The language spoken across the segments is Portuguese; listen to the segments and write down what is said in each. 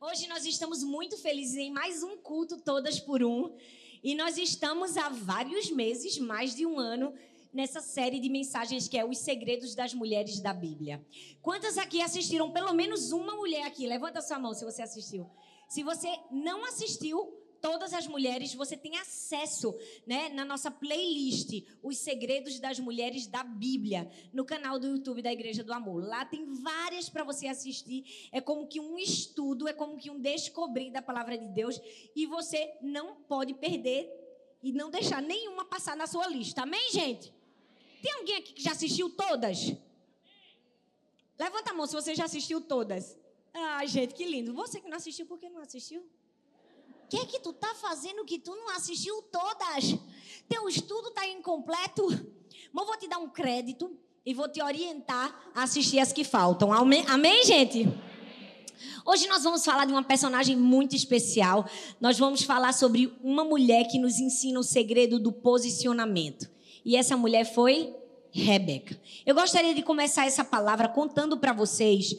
Hoje nós estamos muito felizes em mais um culto Todas por Um. E nós estamos há vários meses, mais de um ano, nessa série de mensagens que é Os Segredos das Mulheres da Bíblia. Quantas aqui assistiram? Pelo menos uma mulher aqui. Levanta sua mão se você assistiu. Se você não assistiu, todas as mulheres, você tem acesso, né, na nossa playlist, Os Segredos das Mulheres da Bíblia, no canal do YouTube da Igreja do Amor. Lá tem várias para você assistir. É como que um estudo, é como que um descobrir da palavra de Deus e você não pode perder e não deixar nenhuma passar na sua lista. Amém, gente? Tem alguém aqui que já assistiu todas? Levanta a mão se você já assistiu todas. Ah, gente, que lindo. Você que não assistiu, por que não assistiu? Que é que tu tá fazendo que tu não assistiu todas? Teu estudo tá incompleto? Mas vou te dar um crédito e vou te orientar a assistir as que faltam. Amém, Amém gente? Hoje nós vamos falar de uma personagem muito especial. Nós vamos falar sobre uma mulher que nos ensina o segredo do posicionamento. E essa mulher foi Rebeca. Eu gostaria de começar essa palavra contando para vocês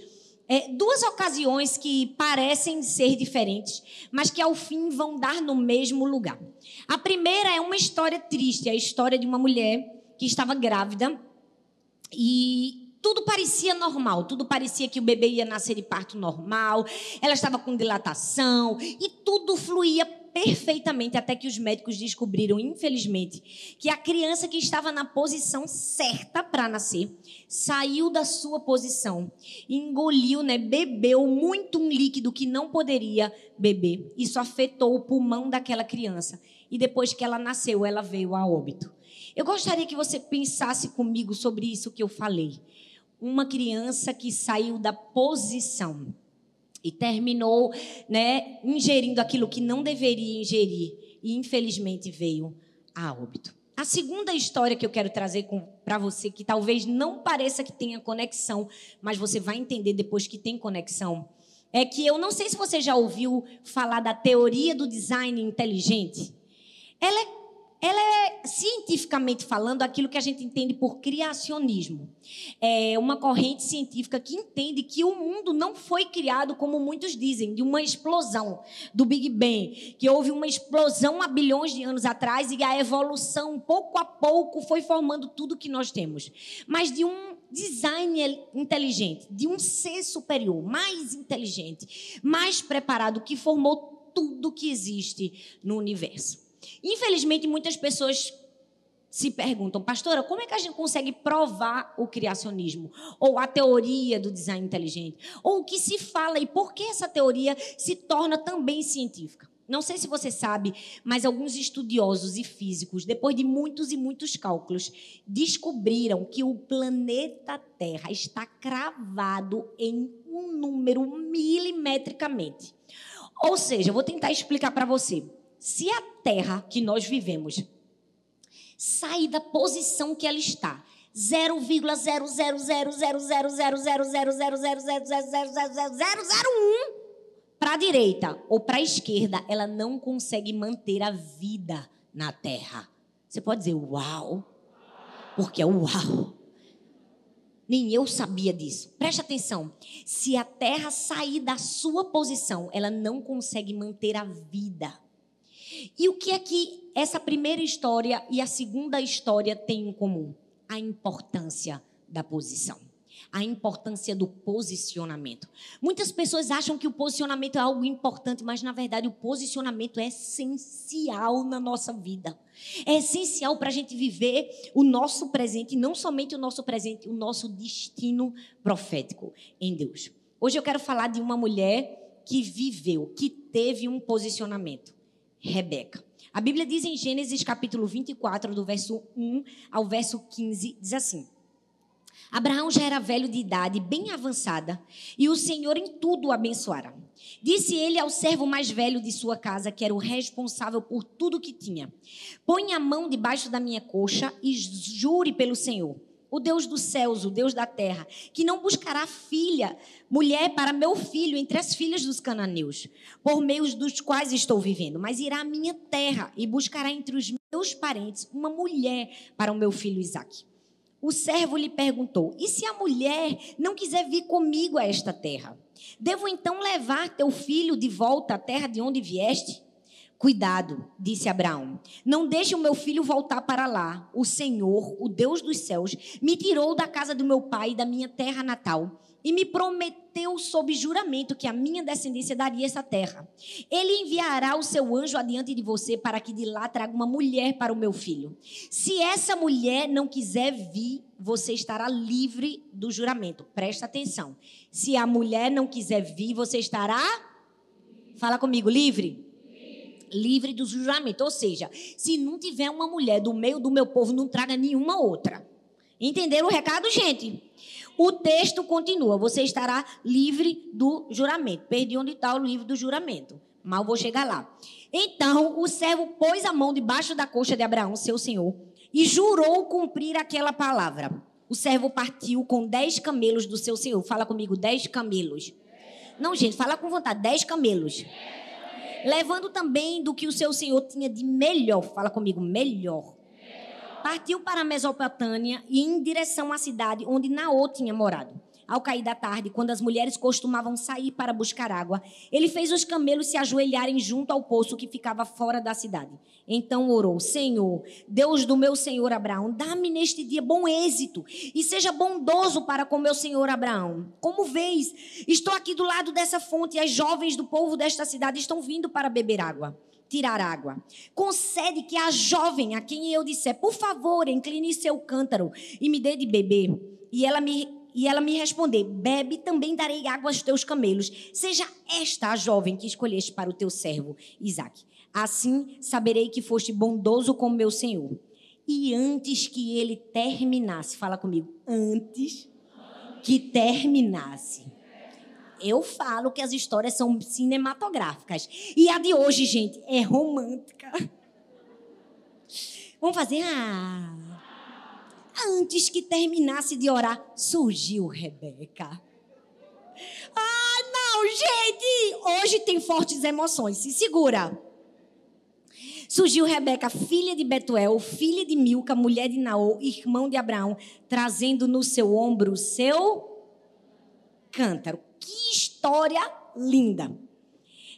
é, duas ocasiões que parecem ser diferentes, mas que ao fim vão dar no mesmo lugar. A primeira é uma história triste, a história de uma mulher que estava grávida e tudo parecia normal, tudo parecia que o bebê ia nascer de parto normal, ela estava com dilatação e tudo fluía perfeitamente até que os médicos descobriram, infelizmente, que a criança que estava na posição certa para nascer saiu da sua posição, engoliu, né, bebeu muito um líquido que não poderia beber. Isso afetou o pulmão daquela criança. E depois que ela nasceu, ela veio a óbito. Eu gostaria que você pensasse comigo sobre isso que eu falei. Uma criança que saiu da posição e terminou, né, ingerindo aquilo que não deveria ingerir e infelizmente veio a óbito. A segunda história que eu quero trazer para você, que talvez não pareça que tenha conexão, mas você vai entender depois que tem conexão, é que eu não sei se você já ouviu falar da teoria do design inteligente. Ela é ela é, cientificamente falando, aquilo que a gente entende por criacionismo. É uma corrente científica que entende que o mundo não foi criado, como muitos dizem, de uma explosão do Big Bang, que houve uma explosão há bilhões de anos atrás e a evolução, pouco a pouco, foi formando tudo que nós temos. Mas de um design inteligente, de um ser superior, mais inteligente, mais preparado, que formou tudo que existe no universo. Infelizmente, muitas pessoas se perguntam, pastora, como é que a gente consegue provar o criacionismo? Ou a teoria do design inteligente? Ou o que se fala e por que essa teoria se torna também científica? Não sei se você sabe, mas alguns estudiosos e físicos, depois de muitos e muitos cálculos, descobriram que o planeta Terra está cravado em um número milimetricamente. Ou seja, vou tentar explicar para você se a terra que nós vivemos sair da posição que ela está, 0,00000000000000001 para a direita ou para a esquerda, ela não consegue manter a vida na terra. Você pode dizer uau, porque é uau. Nem eu sabia disso. Preste atenção. Se a terra sair da sua posição, ela não consegue manter a vida. E o que é que essa primeira história e a segunda história têm em comum? A importância da posição. A importância do posicionamento. Muitas pessoas acham que o posicionamento é algo importante, mas na verdade o posicionamento é essencial na nossa vida. É essencial para a gente viver o nosso presente, e não somente o nosso presente, o nosso destino profético em Deus. Hoje eu quero falar de uma mulher que viveu, que teve um posicionamento. Rebeca. A Bíblia diz em Gênesis capítulo 24, do verso 1 ao verso 15, diz assim: Abraão já era velho de idade, bem avançada, e o Senhor em tudo o abençoara. Disse ele ao servo mais velho de sua casa, que era o responsável por tudo que tinha: Põe a mão debaixo da minha coxa e jure pelo Senhor o Deus dos céus, o Deus da terra, que não buscará filha, mulher para meu filho entre as filhas dos cananeus, por meios dos quais estou vivendo, mas irá à minha terra e buscará entre os meus parentes uma mulher para o meu filho Isaque. O servo lhe perguntou: E se a mulher não quiser vir comigo a esta terra? Devo então levar teu filho de volta à terra de onde vieste? Cuidado, disse Abraão. Não deixe o meu filho voltar para lá. O Senhor, o Deus dos céus, me tirou da casa do meu pai e da minha terra natal e me prometeu sob juramento que a minha descendência daria essa terra. Ele enviará o seu anjo adiante de você para que de lá traga uma mulher para o meu filho. Se essa mulher não quiser vir, você estará livre do juramento. Presta atenção. Se a mulher não quiser vir, você estará Fala comigo, livre livre do juramento. Ou seja, se não tiver uma mulher do meio do meu povo, não traga nenhuma outra. Entenderam o recado, gente? O texto continua: você estará livre do juramento. Perdi onde está o livro do juramento. Mal vou chegar lá. Então o servo pôs a mão debaixo da coxa de Abraão, seu senhor, e jurou cumprir aquela palavra. O servo partiu com dez camelos do seu senhor. Fala comigo, dez camelos. Não, gente, fala com vontade, dez camelos. Levando também do que o seu senhor tinha de melhor. Fala comigo, melhor partiu para a Mesopotâmia e em direção à cidade onde Naô tinha morado. Ao cair da tarde, quando as mulheres costumavam sair para buscar água, ele fez os camelos se ajoelharem junto ao poço que ficava fora da cidade. Então orou: Senhor, Deus do meu senhor Abraão, dá-me neste dia bom êxito e seja bondoso para com meu senhor Abraão. Como vês, estou aqui do lado dessa fonte e as jovens do povo desta cidade estão vindo para beber água tirar água. Concede que a jovem a quem eu disser, por favor, incline seu cântaro e me dê de beber. E ela me e ela me responder: Bebe, também darei água aos teus camelos. Seja esta a jovem que escolheste para o teu servo, Isaac. Assim saberei que foste bondoso com meu senhor. E antes que ele terminasse, fala comigo, antes que terminasse eu falo que as histórias são cinematográficas. E a de hoje, gente, é romântica. Vamos fazer. Ah. Antes que terminasse de orar, surgiu Rebeca. Ah, não, gente! Hoje tem fortes emoções. Se segura. Surgiu Rebeca, filha de Betuel, filha de Milca, mulher de Naô, irmão de Abraão, trazendo no seu ombro o seu cântaro. Que história linda!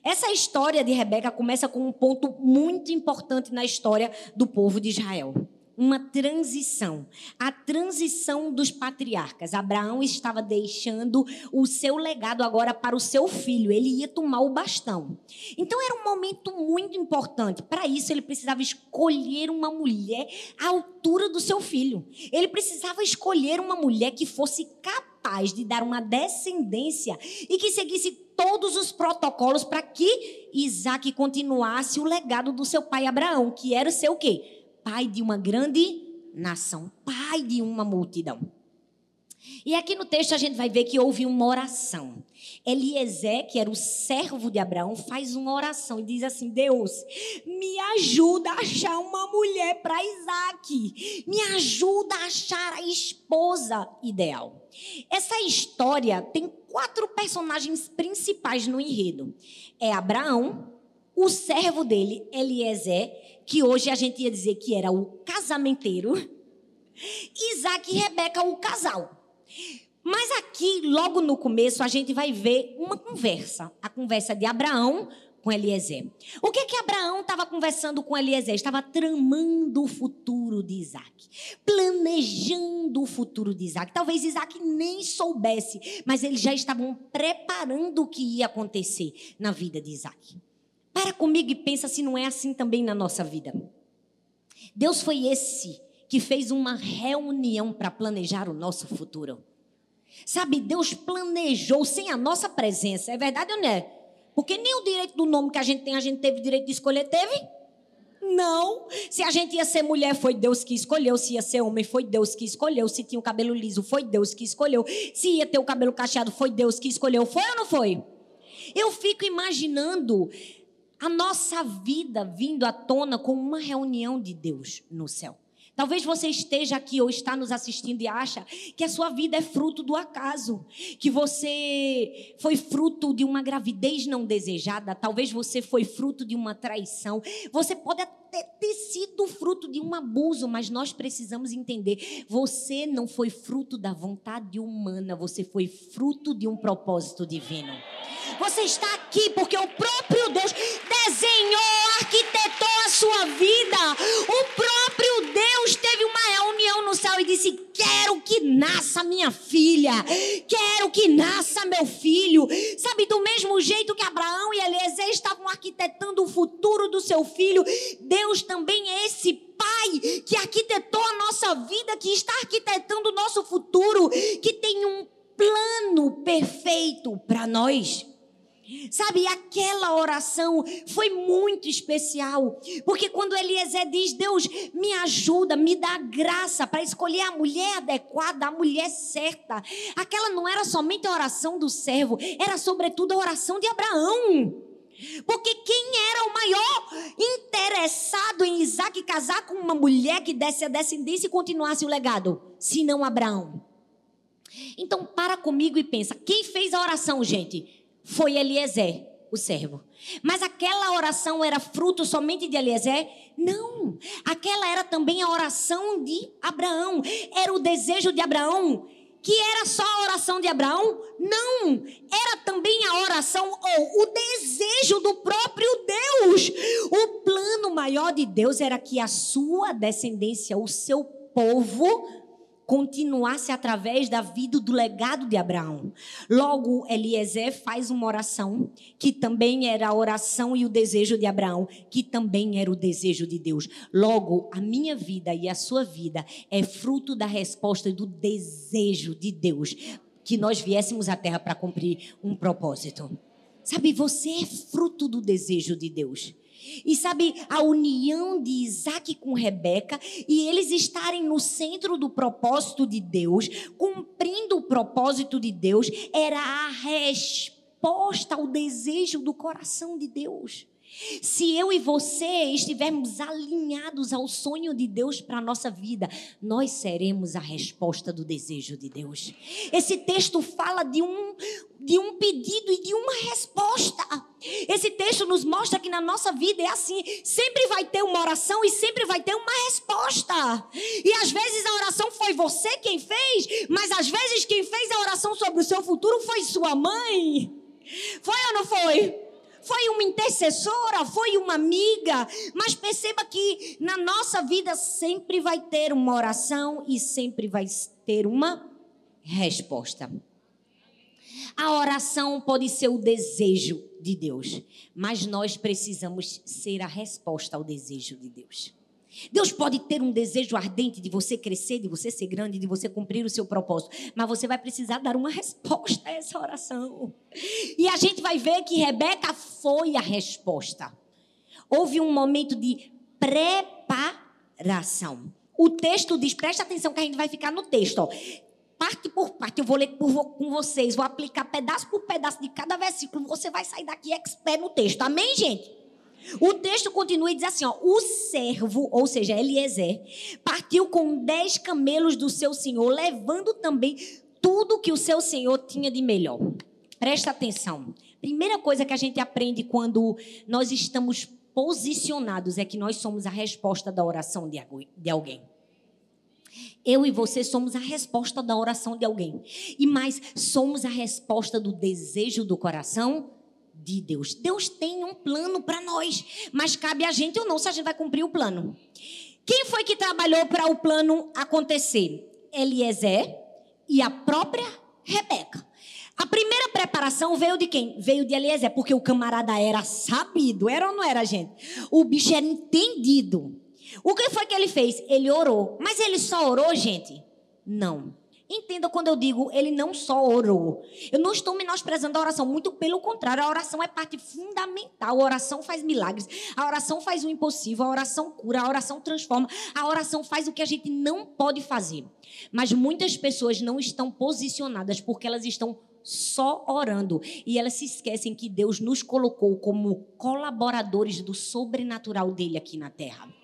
Essa história de Rebeca começa com um ponto muito importante na história do povo de Israel. Uma transição, a transição dos patriarcas. Abraão estava deixando o seu legado agora para o seu filho, ele ia tomar o bastão. Então era um momento muito importante. Para isso, ele precisava escolher uma mulher à altura do seu filho. Ele precisava escolher uma mulher que fosse capaz de dar uma descendência e que seguisse todos os protocolos para que Isaac continuasse o legado do seu pai Abraão, que era o quê? Pai de uma grande nação, pai de uma multidão. E aqui no texto a gente vai ver que houve uma oração. Eliezer, que era o servo de Abraão, faz uma oração e diz assim: Deus, me ajuda a achar uma mulher para Isaac. Me ajuda a achar a esposa ideal. Essa história tem quatro personagens principais no enredo: é Abraão, o servo dele, Eliezer, que hoje a gente ia dizer que era o casamenteiro, Isaac e Rebeca, o casal. Mas aqui, logo no começo, a gente vai ver uma conversa. A conversa de Abraão com Eliezer. O que que Abraão estava conversando com Eliezer? Estava tramando o futuro de Isaac, planejando o futuro de Isaac. Talvez Isaac nem soubesse, mas eles já estavam preparando o que ia acontecer na vida de Isaac. Para comigo e pensa se não é assim também na nossa vida. Deus foi esse que fez uma reunião para planejar o nosso futuro. Sabe, Deus planejou sem a nossa presença. É verdade ou não é? Porque nem o direito do nome que a gente tem, a gente teve direito de escolher, teve? Não. Se a gente ia ser mulher, foi Deus que escolheu. Se ia ser homem, foi Deus que escolheu. Se tinha o cabelo liso, foi Deus que escolheu. Se ia ter o cabelo cacheado, foi Deus que escolheu. Foi ou não foi? Eu fico imaginando a nossa vida vindo à tona com uma reunião de Deus no céu. Talvez você esteja aqui ou está nos assistindo e acha que a sua vida é fruto do acaso, que você foi fruto de uma gravidez não desejada, talvez você foi fruto de uma traição. Você pode até ter sido fruto de um abuso, mas nós precisamos entender, você não foi fruto da vontade humana, você foi fruto de um propósito divino. Você está aqui porque o próprio Deus nasça minha filha, quero que nasça meu filho. Sabe, do mesmo jeito que Abraão e Eliezer estavam arquitetando o futuro do seu filho, Deus também é esse pai que arquitetou a nossa vida, que está arquitetando o nosso futuro, que tem um plano perfeito para nós. Sabe, aquela oração foi muito especial, porque quando Eliezer diz: Deus, me ajuda, me dá graça para escolher a mulher adequada, a mulher certa, aquela não era somente a oração do servo, era sobretudo a oração de Abraão. Porque quem era o maior interessado em Isaac casar com uma mulher que desse a descendência e continuasse o legado? Se não Abraão. Então, para comigo e pensa: quem fez a oração, gente? Foi Eliezer, o servo. Mas aquela oração era fruto somente de Eliezer? Não. Aquela era também a oração de Abraão. Era o desejo de Abraão. Que era só a oração de Abraão? Não. Era também a oração ou o desejo do próprio Deus. O plano maior de Deus era que a sua descendência, o seu povo, continuasse através da vida do legado de Abraão. Logo, Eliezer faz uma oração que também era a oração e o desejo de Abraão, que também era o desejo de Deus. Logo, a minha vida e a sua vida é fruto da resposta do desejo de Deus, que nós viéssemos à terra para cumprir um propósito. Sabe, você é fruto do desejo de Deus. E sabe, a união de Isaac com Rebeca e eles estarem no centro do propósito de Deus, cumprindo o propósito de Deus, era a resposta ao desejo do coração de Deus. Se eu e você estivermos alinhados ao sonho de Deus para a nossa vida, nós seremos a resposta do desejo de Deus. Esse texto fala de um, de um pedido e de uma resposta. Esse texto nos mostra que na nossa vida é assim: sempre vai ter uma oração e sempre vai ter uma resposta. E às vezes a oração foi você quem fez, mas às vezes quem fez a oração sobre o seu futuro foi sua mãe. Foi ou não foi? Foi uma intercessora, foi uma amiga, mas perceba que na nossa vida sempre vai ter uma oração e sempre vai ter uma resposta. A oração pode ser o desejo de Deus, mas nós precisamos ser a resposta ao desejo de Deus. Deus pode ter um desejo ardente de você crescer, de você ser grande, de você cumprir o seu propósito, mas você vai precisar dar uma resposta a essa oração. E a gente vai ver que Rebeca foi a resposta. Houve um momento de preparação. O texto diz, presta atenção que a gente vai ficar no texto, ó. Parte por parte, eu vou ler por, com vocês, vou aplicar pedaço por pedaço de cada versículo. Você vai sair daqui expert no texto. Amém, gente? O texto continua e diz assim: ó, o servo, ou seja, Eliezer, partiu com dez camelos do seu senhor, levando também tudo que o seu senhor tinha de melhor. Presta atenção. Primeira coisa que a gente aprende quando nós estamos posicionados é que nós somos a resposta da oração de alguém. Eu e você somos a resposta da oração de alguém. E mais, somos a resposta do desejo do coração de Deus. Deus tem um plano para nós, mas cabe a gente ou não se a gente vai cumprir o plano. Quem foi que trabalhou para o plano acontecer? Eliezer e a própria Rebeca. A primeira preparação veio de quem? Veio de Eliezer, porque o camarada era sabido, era ou não era, gente? O bicho era entendido. O que foi que ele fez? Ele orou. Mas ele só orou, gente? Não. Entenda quando eu digo, ele não só orou. Eu não estou menosprezando a oração, muito pelo contrário, a oração é parte fundamental. A oração faz milagres, a oração faz o impossível, a oração cura, a oração transforma, a oração faz o que a gente não pode fazer. Mas muitas pessoas não estão posicionadas porque elas estão só orando e elas se esquecem que Deus nos colocou como colaboradores do sobrenatural dele aqui na terra.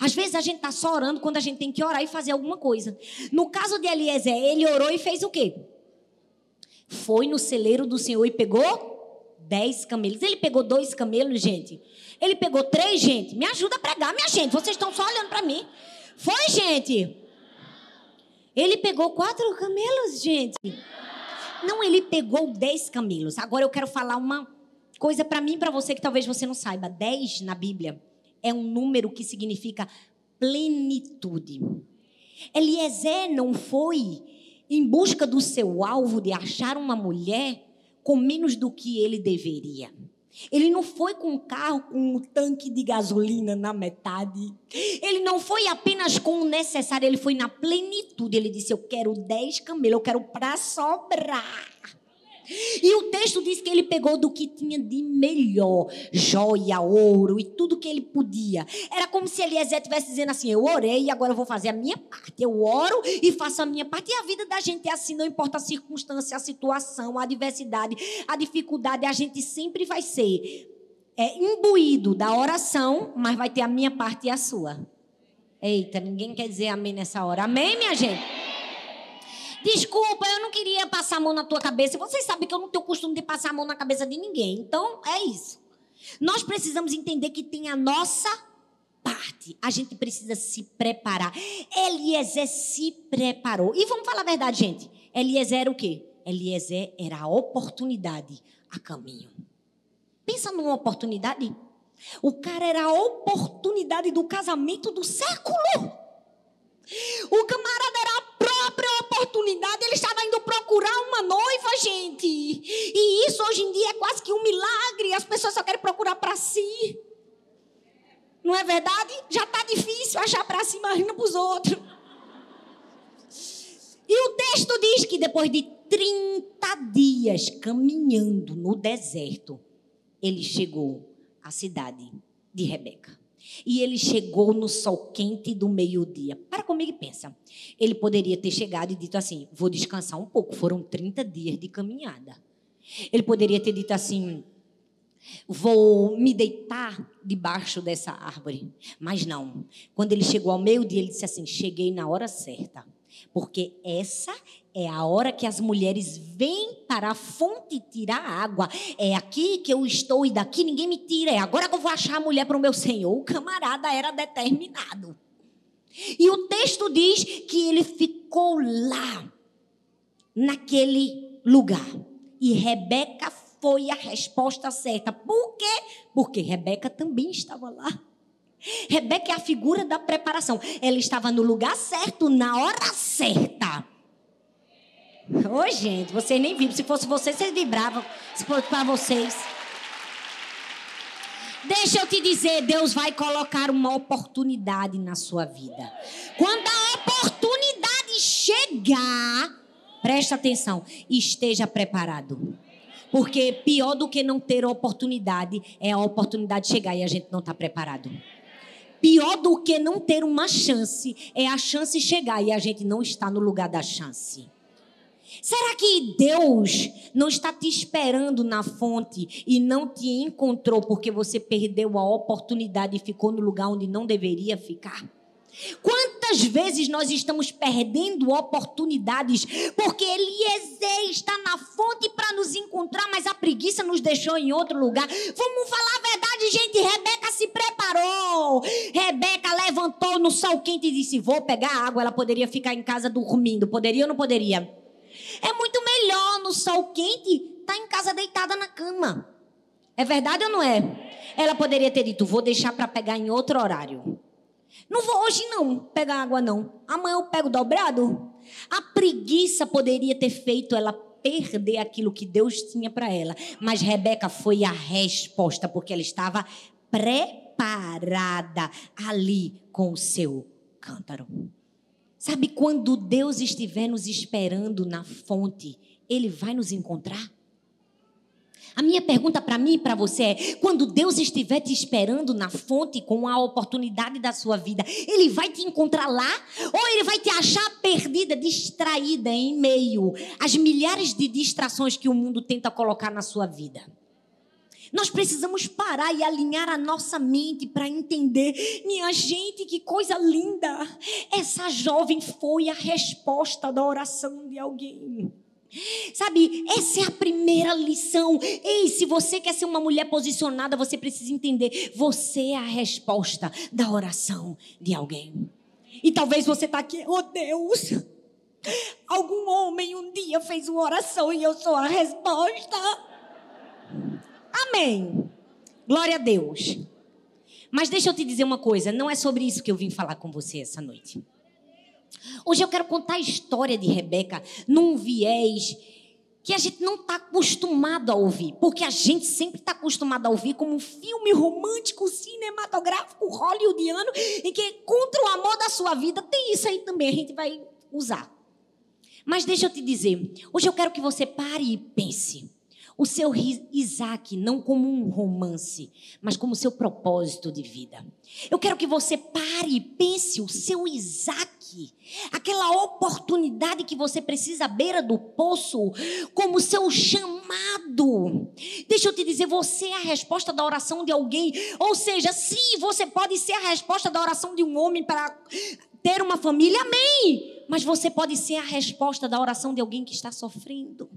Às vezes a gente está só orando quando a gente tem que orar e fazer alguma coisa. No caso de Eliezer, ele orou e fez o quê? Foi no celeiro do Senhor e pegou dez camelos. Ele pegou dois camelos, gente. Ele pegou três, gente. Me ajuda a pregar, minha gente. Vocês estão só olhando para mim. Foi, gente. Ele pegou quatro camelos, gente. Não, ele pegou dez camelos. Agora eu quero falar uma coisa para mim e para você que talvez você não saiba. Dez na Bíblia é um número que significa plenitude. Eliezer não foi em busca do seu alvo de achar uma mulher com menos do que ele deveria. Ele não foi com um carro com um tanque de gasolina na metade. Ele não foi apenas com o necessário, ele foi na plenitude. Ele disse: Eu quero dez camelos, eu quero para sobrar. E o texto diz que ele pegou do que tinha de melhor, joia, ouro e tudo que ele podia. Era como se Eliezer estivesse dizendo assim: Eu orei e agora eu vou fazer a minha parte. Eu oro e faço a minha parte. E a vida da gente é assim, não importa a circunstância, a situação, a adversidade, a dificuldade, a gente sempre vai ser é, imbuído da oração, mas vai ter a minha parte e a sua. Eita, ninguém quer dizer amém nessa hora. Amém, minha gente? Desculpa, eu não queria passar a mão na tua cabeça. Vocês sabem que eu não tenho costume de passar a mão na cabeça de ninguém. Então, é isso. Nós precisamos entender que tem a nossa parte. A gente precisa se preparar. Eliezer se preparou. E vamos falar a verdade, gente. Eliezer era o quê? Eliezer era a oportunidade a caminho. Pensa numa oportunidade. O cara era a oportunidade do casamento do século. O camarada era a própria oportunidade, ele estava indo procurar uma noiva, gente. E isso hoje em dia é quase que um milagre. As pessoas só querem procurar para si. Não é verdade? Já está difícil achar para si, imagina para os outros. E o texto diz que depois de 30 dias caminhando no deserto, ele chegou à cidade de Rebeca. E ele chegou no sol quente do meio-dia. Para comigo e pensa. Ele poderia ter chegado e dito assim: vou descansar um pouco. Foram 30 dias de caminhada. Ele poderia ter dito assim: vou me deitar debaixo dessa árvore. Mas não. Quando ele chegou ao meio-dia, ele disse assim: cheguei na hora certa. Porque essa é a hora que as mulheres vêm para a fonte tirar água. É aqui que eu estou e daqui ninguém me tira. É agora que eu vou achar a mulher para o meu senhor. O camarada era determinado. E o texto diz que ele ficou lá, naquele lugar. E Rebeca foi a resposta certa. Por quê? Porque Rebeca também estava lá. Rebeca é a figura da preparação. Ela estava no lugar certo, na hora certa. Ô, oh, gente, vocês nem vibram. Se fosse vocês, vocês vibravam. Se fosse para vocês. Deixa eu te dizer, Deus vai colocar uma oportunidade na sua vida. Quando a oportunidade chegar, presta atenção, esteja preparado. Porque pior do que não ter oportunidade é a oportunidade chegar e a gente não está preparado. Pior do que não ter uma chance é a chance chegar e a gente não está no lugar da chance. Será que Deus não está te esperando na fonte e não te encontrou porque você perdeu a oportunidade e ficou no lugar onde não deveria ficar? Vezes nós estamos perdendo oportunidades porque Eliezer está na fonte para nos encontrar, mas a preguiça nos deixou em outro lugar? Vamos falar a verdade, gente. Rebeca se preparou. Rebeca levantou no sol quente e disse: Vou pegar água. Ela poderia ficar em casa dormindo. Poderia ou não poderia? É muito melhor no sol quente estar tá em casa deitada na cama. É verdade ou não é? Ela poderia ter dito: vou deixar para pegar em outro horário. Não vou hoje não pegar água não. Amanhã eu pego dobrado. A preguiça poderia ter feito ela perder aquilo que Deus tinha para ela, mas Rebeca foi a resposta porque ela estava preparada ali com o seu cântaro. Sabe quando Deus estiver nos esperando na fonte, Ele vai nos encontrar? A minha pergunta para mim e para você é: quando Deus estiver te esperando na fonte com a oportunidade da sua vida, Ele vai te encontrar lá? Ou Ele vai te achar perdida, distraída em meio às milhares de distrações que o mundo tenta colocar na sua vida? Nós precisamos parar e alinhar a nossa mente para entender. Minha gente, que coisa linda! Essa jovem foi a resposta da oração de alguém. Sabe, essa é a primeira lição. Ei, se você quer ser uma mulher posicionada, você precisa entender: você é a resposta da oração de alguém. E talvez você está aqui, oh Deus, algum homem um dia fez uma oração e eu sou a resposta. Amém. Glória a Deus. Mas deixa eu te dizer uma coisa: não é sobre isso que eu vim falar com você essa noite. Hoje eu quero contar a história de Rebeca num viés que a gente não está acostumado a ouvir, porque a gente sempre está acostumado a ouvir como um filme romântico, cinematográfico, hollywoodiano, em que contra o amor da sua vida tem isso aí também, a gente vai usar. Mas deixa eu te dizer, hoje eu quero que você pare e pense o seu Isaac não como um romance, mas como seu propósito de vida. Eu quero que você pare e pense o seu Isaac, aquela oportunidade que você precisa à beira do poço, como seu chamado. Deixa eu te dizer, você é a resposta da oração de alguém. Ou seja, sim, você pode ser a resposta da oração de um homem para ter uma família, amém. Mas você pode ser a resposta da oração de alguém que está sofrendo.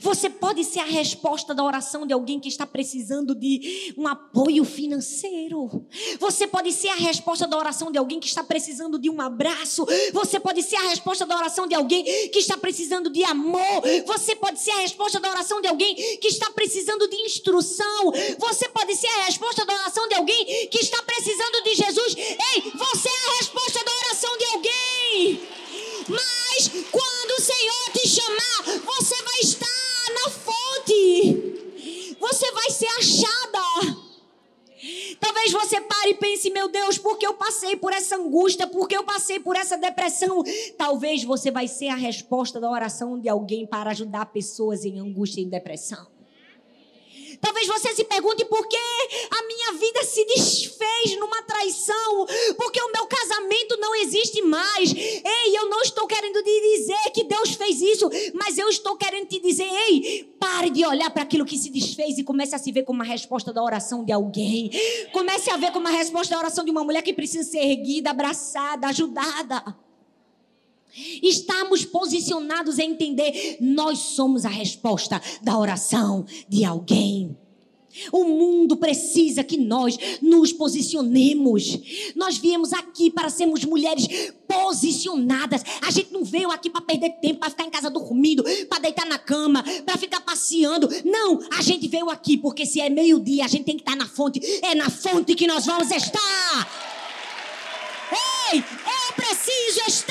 Você pode ser a resposta da oração de alguém que está precisando de um apoio financeiro. Você pode ser a resposta da oração de alguém que está precisando de um abraço. Você pode ser a resposta da oração de alguém que está precisando de amor. Você pode ser a resposta da oração de alguém que está precisando de instrução. Você pode ser a resposta da oração de alguém que está precisando de Jesus. Ei, você é a resposta da oração de alguém. Mas quando o Senhor te chamar, você Você vai ser achada. Talvez você pare e pense, meu Deus, porque eu passei por essa angústia, porque eu passei por essa depressão. Talvez você vai ser a resposta da oração de alguém para ajudar pessoas em angústia e depressão. Talvez você se pergunte por que a minha vida se desfez numa traição, porque o meu casamento não existe mais. Ei, eu não estou querendo te dizer que Deus fez isso, mas eu estou querendo te dizer, ei, pare de olhar para aquilo que se desfez e comece a se ver como uma resposta da oração de alguém. Comece a ver como uma resposta da oração de uma mulher que precisa ser erguida, abraçada, ajudada. Estamos posicionados a entender, nós somos a resposta da oração de alguém. O mundo precisa que nós nos posicionemos. Nós viemos aqui para sermos mulheres posicionadas. A gente não veio aqui para perder tempo, para ficar em casa dormindo, para deitar na cama, para ficar passeando. Não, a gente veio aqui porque se é meio-dia, a gente tem que estar na fonte. É na fonte que nós vamos estar. Ei, eu preciso estar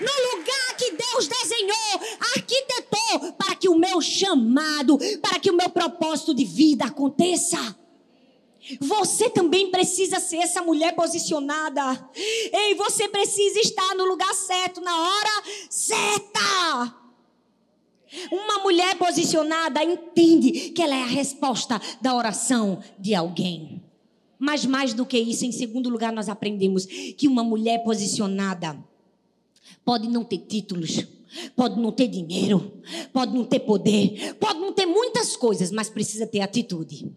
no lugar que Deus desenhou, arquitetou, para que o meu chamado, para que o meu propósito de vida aconteça. Você também precisa ser essa mulher posicionada. Ei, você precisa estar no lugar certo, na hora certa. Uma mulher posicionada entende que ela é a resposta da oração de alguém. Mas mais do que isso, em segundo lugar, nós aprendemos que uma mulher posicionada pode não ter títulos, pode não ter dinheiro, pode não ter poder, pode não ter muitas coisas, mas precisa ter atitude.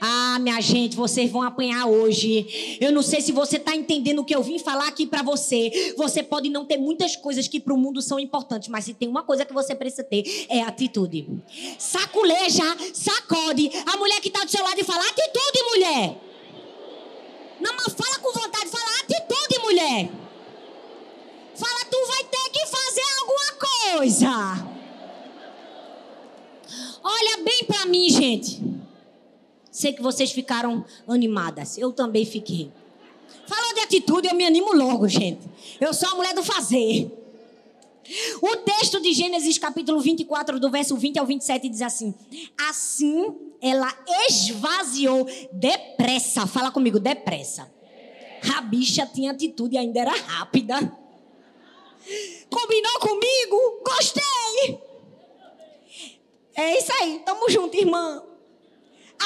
Ah, minha gente, vocês vão apanhar hoje. Eu não sei se você está entendendo o que eu vim falar aqui para você. Você pode não ter muitas coisas que para o mundo são importantes, mas se tem uma coisa que você precisa ter, é atitude. Saculeja, sacode a mulher que está do seu lado e fala: atitude, mulher. Não, mas fala com vontade, fala atitude, mulher. Fala, tu vai ter que fazer alguma coisa. Olha bem para mim, gente. Sei que vocês ficaram animadas. Eu também fiquei. Falou de atitude, eu me animo logo, gente. Eu sou a mulher do fazer. O texto de Gênesis capítulo 24, do verso 20 ao 27, diz assim: Assim ela esvaziou depressa. Fala comigo, depressa. A bicha tinha atitude ainda era rápida. Combinou comigo? Gostei. É isso aí, tamo junto, irmã.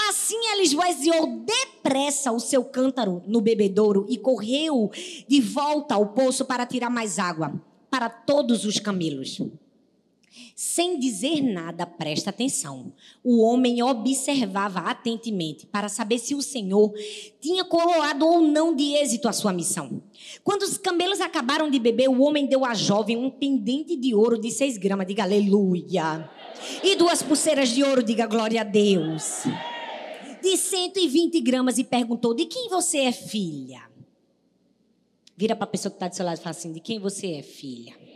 Assim ela esvaziou depressa o seu cântaro no bebedouro e correu de volta ao poço para tirar mais água para todos os camelos. Sem dizer nada, presta atenção. O homem observava atentamente para saber se o Senhor tinha coroado ou não de êxito a sua missão. Quando os camelos acabaram de beber, o homem deu à jovem um pendente de ouro de seis gramas, diga aleluia. E duas pulseiras de ouro, diga glória a Deus. De 120 gramas e perguntou: De quem você é filha? Vira para a pessoa que está do seu lado e fala assim: De quem você é filha?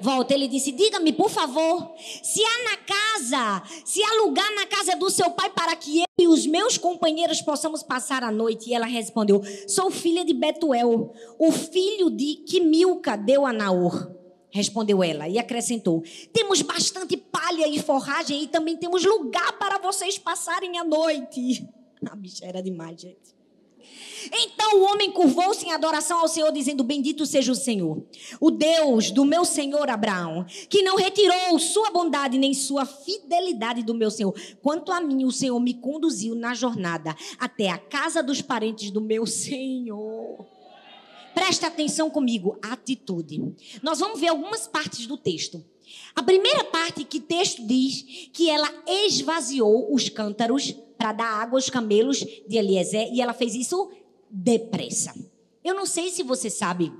Volta. Ele disse: Diga-me, por favor, se há na casa, se há lugar na casa do seu pai para que eu e os meus companheiros possamos passar a noite. E ela respondeu: Sou filha de Betuel, o filho de que Milca deu a Naor. Respondeu ela e acrescentou: Temos bastante palha e forragem e também temos lugar para vocês passarem a noite. A bicha era demais, gente. Então o homem curvou-se em adoração ao Senhor, dizendo: Bendito seja o Senhor, o Deus do meu senhor Abraão, que não retirou sua bondade nem sua fidelidade do meu senhor. Quanto a mim, o Senhor me conduziu na jornada até a casa dos parentes do meu senhor. Presta atenção comigo, atitude. Nós vamos ver algumas partes do texto. A primeira parte que o texto diz que ela esvaziou os cântaros para dar água aos camelos de Eliezer e ela fez isso depressa. Eu não sei se você sabe,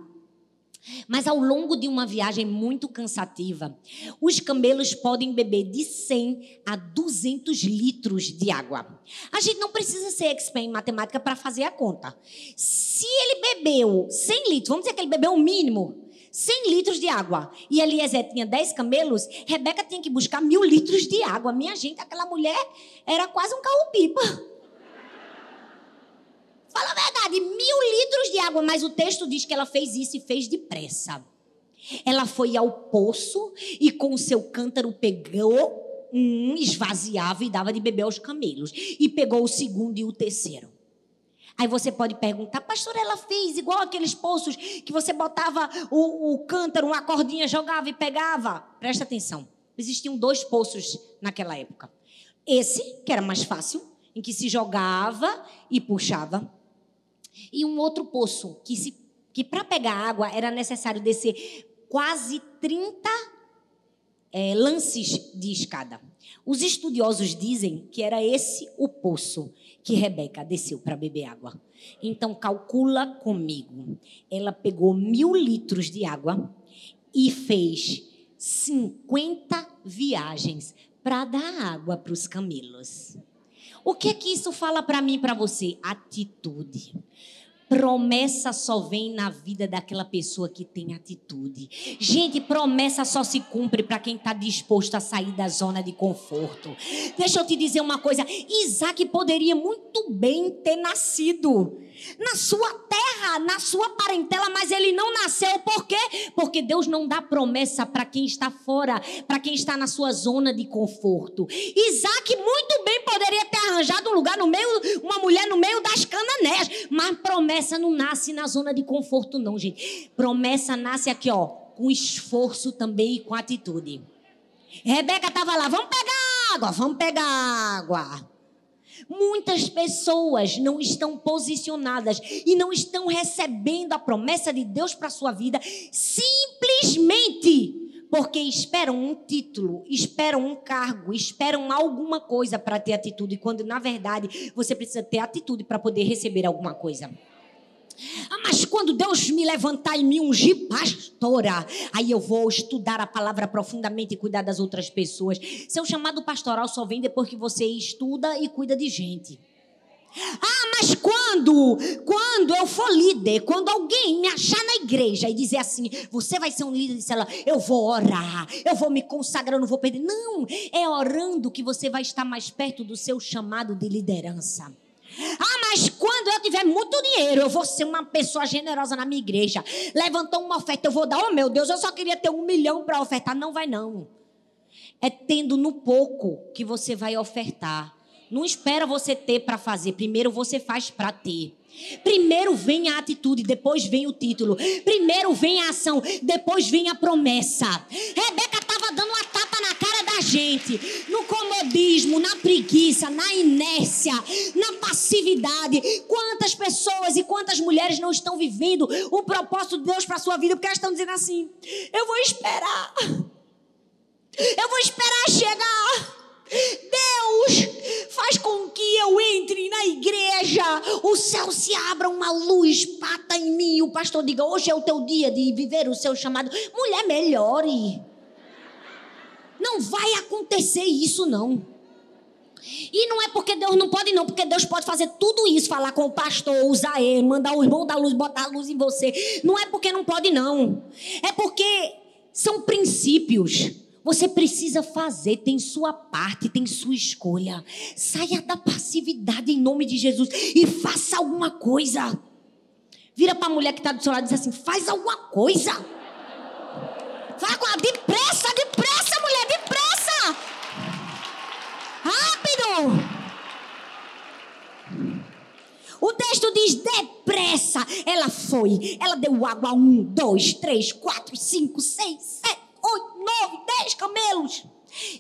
mas ao longo de uma viagem muito cansativa, os camelos podem beber de 100 a 200 litros de água. A gente não precisa ser expert em matemática para fazer a conta. Se ele bebeu 100 litros, vamos dizer que ele bebeu o mínimo, 100 litros de água, e Eliezer tinha 10 camelos, Rebeca tinha que buscar mil litros de água. Minha gente, aquela mulher era quase um carro-pipa. Fala a verdade, mil litros de água, mas o texto diz que ela fez isso e fez depressa. Ela foi ao poço e com o seu cântaro pegou um, esvaziava e dava de beber aos camelos. E pegou o segundo e o terceiro. Aí você pode perguntar, pastor, ela fez igual aqueles poços que você botava o, o cântaro, uma cordinha, jogava e pegava. Presta atenção. Existiam dois poços naquela época. Esse, que era mais fácil, em que se jogava e puxava e um outro poço que, se, que para pegar água era necessário descer quase 30 é, lances de escada. Os estudiosos dizem que era esse o poço que Rebeca desceu para beber água. Então calcula comigo. Ela pegou mil litros de água e fez 50 viagens para dar água para os camelos. O que é que isso fala para mim para você? Atitude. Promessa só vem na vida daquela pessoa que tem atitude. Gente, promessa só se cumpre para quem está disposto a sair da zona de conforto. Deixa eu te dizer uma coisa: Isaac poderia muito bem ter nascido na sua terra, na sua parentela, mas ele não nasceu. Por quê? Porque Deus não dá promessa para quem está fora, para quem está na sua zona de conforto. Isaac muito bem poderia ter arranjado um lugar no meio, uma mulher no meio das cananés, mas promessa não nasce na zona de conforto, não, gente. Promessa nasce aqui, ó, com esforço também e com atitude. Rebeca estava lá, vamos pegar água, vamos pegar água. Muitas pessoas não estão posicionadas e não estão recebendo a promessa de Deus para sua vida simplesmente porque esperam um título, esperam um cargo, esperam alguma coisa para ter atitude, quando na verdade você precisa ter atitude para poder receber alguma coisa. Ah, mas quando Deus me levantar e me ungir pastora, aí eu vou estudar a palavra profundamente e cuidar das outras pessoas. Seu chamado pastoral só vem depois que você estuda e cuida de gente. Ah, mas quando, quando eu for líder, quando alguém me achar na igreja e dizer assim, você vai ser um líder de célula, eu vou orar, eu vou me consagrar, eu não vou perder. Não, é orando que você vai estar mais perto do seu chamado de liderança. Ah, mas quando eu tiver muito dinheiro, eu vou ser uma pessoa generosa na minha igreja. Levantou uma oferta, eu vou dar. Oh, meu Deus, eu só queria ter um milhão para ofertar. Não vai, não. É tendo no pouco que você vai ofertar. Não espera você ter para fazer. Primeiro você faz para ter. Primeiro vem a atitude, depois vem o título. Primeiro vem a ação, depois vem a promessa. Rebeca estava dando uma tapa na cara da gente, no comodismo, na preguiça, na inércia, na passividade. Quantas pessoas e quantas mulheres não estão vivendo o propósito de Deus para a sua vida porque elas estão dizendo assim: eu vou esperar. Eu vou esperar chegar. Deus faz com que eu entre na igreja, o céu se abra, uma luz pata em mim. O pastor diga: Hoje é o teu dia de viver o seu chamado. Mulher, melhore. Não vai acontecer isso, não. E não é porque Deus não pode, não, porque Deus pode fazer tudo isso, falar com o pastor, usar ele, mandar o irmão da luz, botar a luz em você. Não é porque não pode, não. É porque são princípios. Você precisa fazer, tem sua parte, tem sua escolha. Saia da passividade em nome de Jesus e faça alguma coisa. Vira para a mulher que está do seu lado e diz assim: faz alguma coisa. Vai agora, depressa, depressa, mulher, depressa. Rápido. O texto diz depressa. Ela foi. Ela deu água a um, dois, três, quatro, cinco, seis, sete, oito, nove, dez camelos.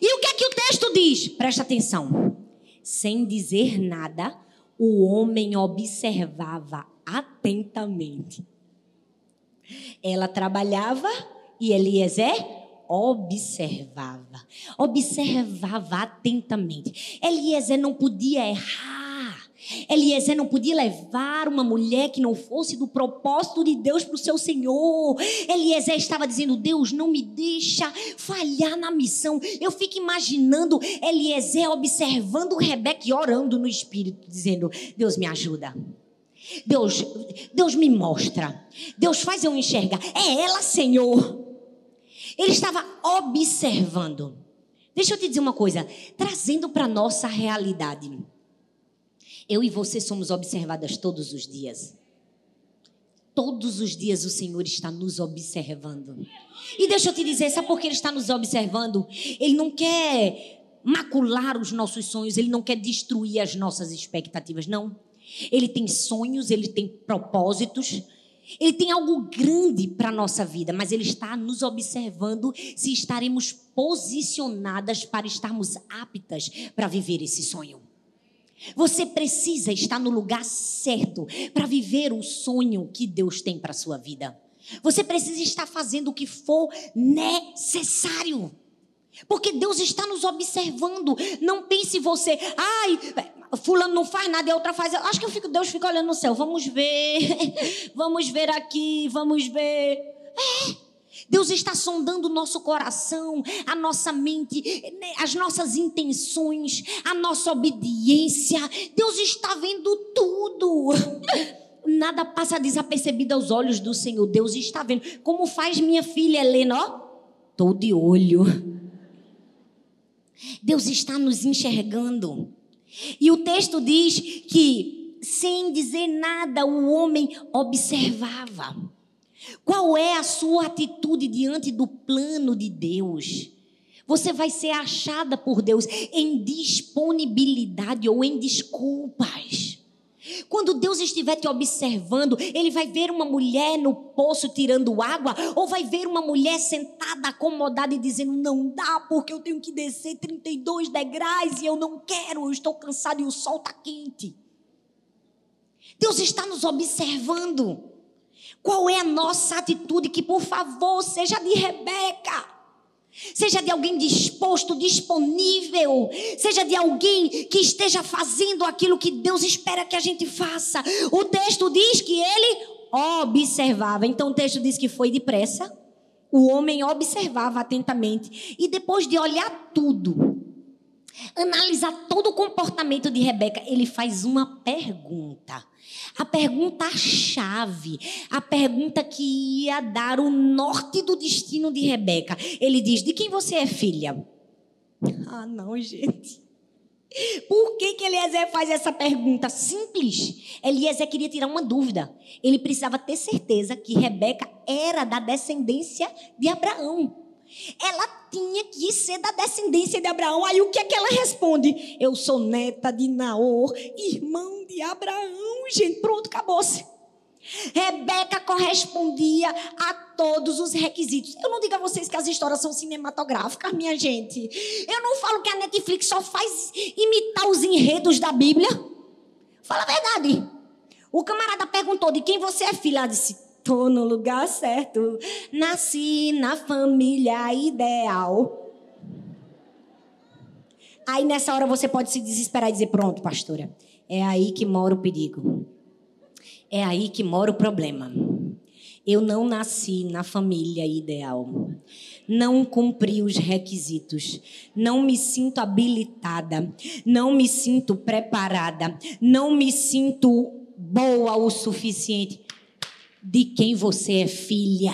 E o que é que o texto diz? Presta atenção. Sem dizer nada, o homem observava atentamente. Ela trabalhava e Eliezer observava. Observava atentamente. Eliezer não podia errar. Eliezer não podia levar uma mulher que não fosse do propósito de Deus para o seu Senhor. Eliezer estava dizendo: Deus, não me deixa falhar na missão. Eu fico imaginando Eliezer observando Rebeca e orando no espírito, dizendo: Deus me ajuda. Deus, Deus me mostra. Deus faz eu enxergar. É ela, Senhor. Ele estava observando. Deixa eu te dizer uma coisa, trazendo para nossa realidade. Eu e você somos observadas todos os dias. Todos os dias o Senhor está nos observando. E deixa eu te dizer, sabe por que Ele está nos observando? Ele não quer macular os nossos sonhos, Ele não quer destruir as nossas expectativas, não. Ele tem sonhos, Ele tem propósitos, Ele tem algo grande para a nossa vida, mas Ele está nos observando se estaremos posicionadas para estarmos aptas para viver esse sonho. Você precisa estar no lugar certo para viver o sonho que Deus tem para a sua vida. Você precisa estar fazendo o que for necessário. Porque Deus está nos observando. Não pense você, ai, fulano não faz nada e a outra faz. Acho que fico, Deus fica olhando no céu. Vamos ver, vamos ver aqui, vamos ver. É. Deus está sondando o nosso coração, a nossa mente, as nossas intenções, a nossa obediência. Deus está vendo tudo. Nada passa desapercebido aos olhos do Senhor. Deus está vendo. Como faz minha filha Helena, ó? Tô de olho. Deus está nos enxergando. E o texto diz que, sem dizer nada, o homem observava. Qual é a sua atitude diante do plano de Deus? Você vai ser achada por Deus em disponibilidade ou em desculpas. Quando Deus estiver te observando, Ele vai ver uma mulher no poço tirando água, ou vai ver uma mulher sentada, acomodada e dizendo: Não dá, porque eu tenho que descer 32 degraus e eu não quero, eu estou cansado e o sol está quente. Deus está nos observando. Qual é a nossa atitude? Que, por favor, seja de Rebeca. Seja de alguém disposto, disponível. Seja de alguém que esteja fazendo aquilo que Deus espera que a gente faça. O texto diz que ele observava. Então o texto diz que foi depressa. O homem observava atentamente. E depois de olhar tudo, analisar todo o comportamento de Rebeca, ele faz uma pergunta. A pergunta-chave, a pergunta que ia dar o norte do destino de Rebeca. Ele diz: De quem você é filha? Ah, não, gente. Por que, que Eliezer faz essa pergunta? Simples. Eliezer queria tirar uma dúvida. Ele precisava ter certeza que Rebeca era da descendência de Abraão. Ela tinha que ser da descendência de Abraão. Aí o que é que ela responde? Eu sou neta de Naor, irmão de Abraão. Gente, pronto, acabou-se. Rebeca correspondia a todos os requisitos. Eu não digo a vocês que as histórias são cinematográficas, minha gente. Eu não falo que a Netflix só faz imitar os enredos da Bíblia. Fala a verdade. O camarada perguntou de quem você é filha. Ela disse: Estou no lugar certo. Nasci na família ideal. Aí nessa hora você pode se desesperar e dizer: Pronto, pastora, é aí que mora o perigo. É aí que mora o problema. Eu não nasci na família ideal. Não cumpri os requisitos. Não me sinto habilitada. Não me sinto preparada. Não me sinto boa o suficiente. De quem você é filha?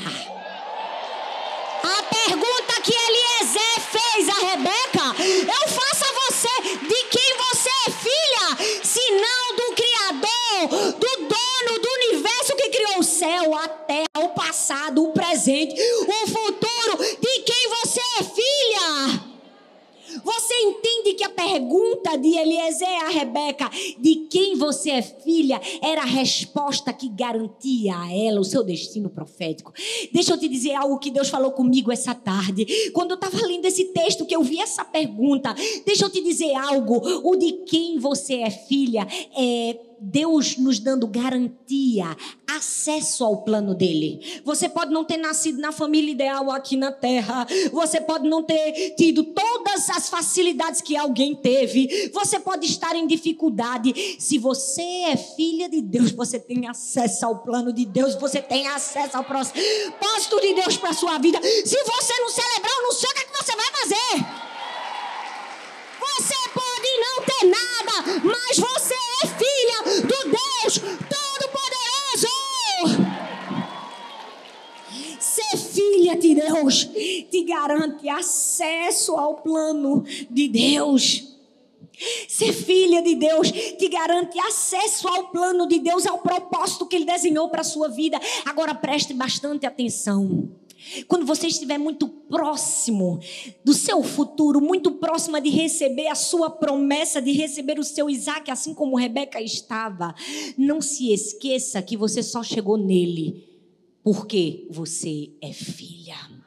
A pergunta que Eliezer fez a Rebeca, eu faço a você: de quem você é filha? Se não do Criador, do dono do universo que criou o céu, a terra, o passado, o presente, o futuro. Você entende que a pergunta de Eliezer a Rebeca, de quem você é filha, era a resposta que garantia a ela o seu destino profético. Deixa eu te dizer algo que Deus falou comigo essa tarde. Quando eu estava lendo esse texto, que eu vi essa pergunta, deixa eu te dizer algo. O de quem você é filha é Deus nos dando garantia, acesso ao plano dele. Você pode não ter nascido na família ideal aqui na terra, você pode não ter tido todas as facilidades que alguém teve, você pode estar em dificuldade. Se você é filha de Deus, você tem acesso ao plano de Deus, você tem acesso ao propósito de Deus para sua vida. Se você não celebrar, eu não sei o que, é que você vai fazer. Você pode não ter nada, mas você Deus Todo-Poderoso. Ser filha de Deus te garante acesso ao plano de Deus. Ser filha de Deus te garante acesso ao plano de Deus, ao propósito que Ele desenhou para a sua vida. Agora preste bastante atenção. Quando você estiver muito próximo do seu futuro, muito próxima de receber a sua promessa, de receber o seu Isaac, assim como Rebeca estava, não se esqueça que você só chegou nele porque você é filha.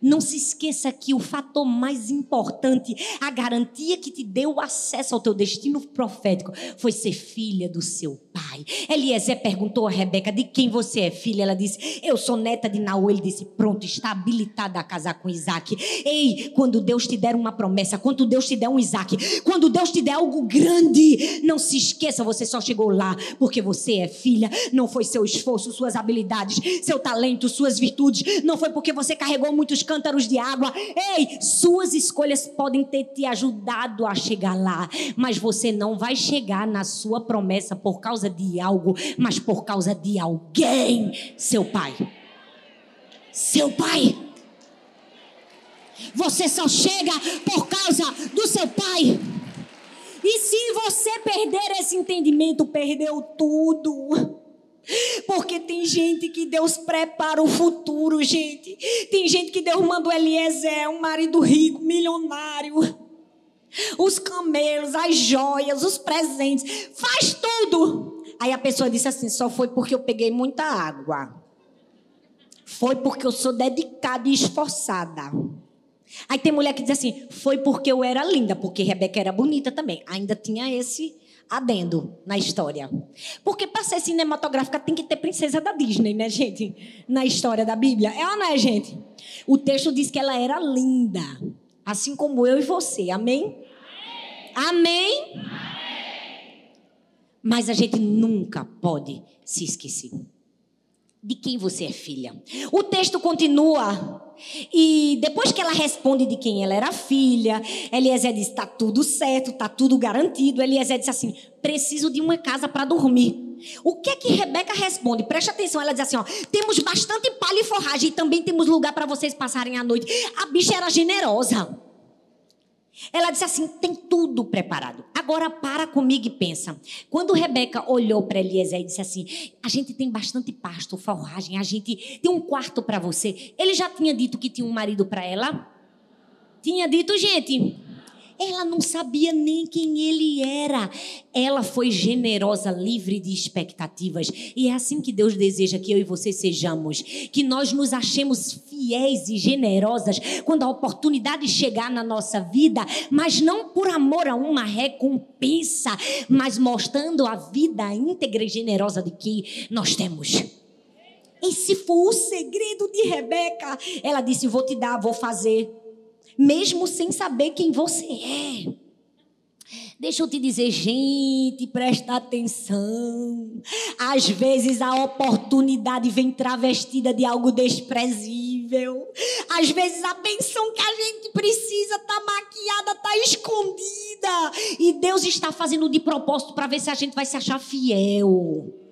Não se esqueça que o fator mais importante, a garantia que te deu acesso ao teu destino profético, foi ser filha do seu pai. Eliezer perguntou a Rebeca: de quem você é filha? Ela disse: Eu sou neta de Naú. Ele disse: Pronto, está habilitada a casar com Isaac. Ei, quando Deus te der uma promessa, quando Deus te der um Isaac, quando Deus te der algo grande, não se esqueça, você só chegou lá porque você é filha. Não foi seu esforço, suas habilidades, seu talento, suas virtudes. Não foi porque você carregou muitos cântaros de água. Ei, suas escolhas podem ter te ajudado a chegar lá, mas você não vai chegar na sua promessa por causa de algo, mas por causa de alguém, seu pai. Seu pai. Você só chega por causa do seu pai. E se você perder esse entendimento, perdeu tudo. Porque tem gente que Deus prepara o futuro, gente. Tem gente que Deus mandou Eliezer, um marido rico, milionário. Os camelos, as joias, os presentes, faz tudo. Aí a pessoa disse assim: só foi porque eu peguei muita água. Foi porque eu sou dedicada e esforçada. Aí tem mulher que diz assim: foi porque eu era linda, porque Rebeca era bonita também. Ainda tinha esse adendo na história. Porque para ser cinematográfica tem que ter princesa da Disney, né, gente? Na história da Bíblia. É ou não é, gente? O texto diz que ela era linda, assim como eu e você. Amém? Amém? Amém? Mas a gente nunca pode se esquecer de quem você é filha. O texto continua. E depois que ela responde de quem ela era filha, Eliezer diz: está tudo certo, está tudo garantido. Eliezer diz assim: preciso de uma casa para dormir. O que é que Rebeca responde? Preste atenção, ela diz assim: ó, temos bastante palha e forragem e também temos lugar para vocês passarem a noite. A bicha era generosa. Ela disse assim: tem tudo preparado. Agora para comigo e pensa. Quando Rebeca olhou para Eliezer e disse assim: a gente tem bastante pasto, forragem, a gente tem um quarto para você. Ele já tinha dito que tinha um marido para ela? Tinha dito, gente. Ela não sabia nem quem ele era. Ela foi generosa, livre de expectativas. E é assim que Deus deseja que eu e você sejamos. Que nós nos achemos fiéis e generosas quando a oportunidade chegar na nossa vida, mas não por amor a uma recompensa, mas mostrando a vida íntegra e generosa de que nós temos. Esse foi o segredo de Rebeca. Ela disse: Vou te dar, vou fazer. Mesmo sem saber quem você é. Deixa eu te dizer, gente, presta atenção. Às vezes a oportunidade vem travestida de algo desprezível. Às vezes a benção que a gente precisa tá maquiada, tá escondida. E Deus está fazendo de propósito para ver se a gente vai se achar fiel.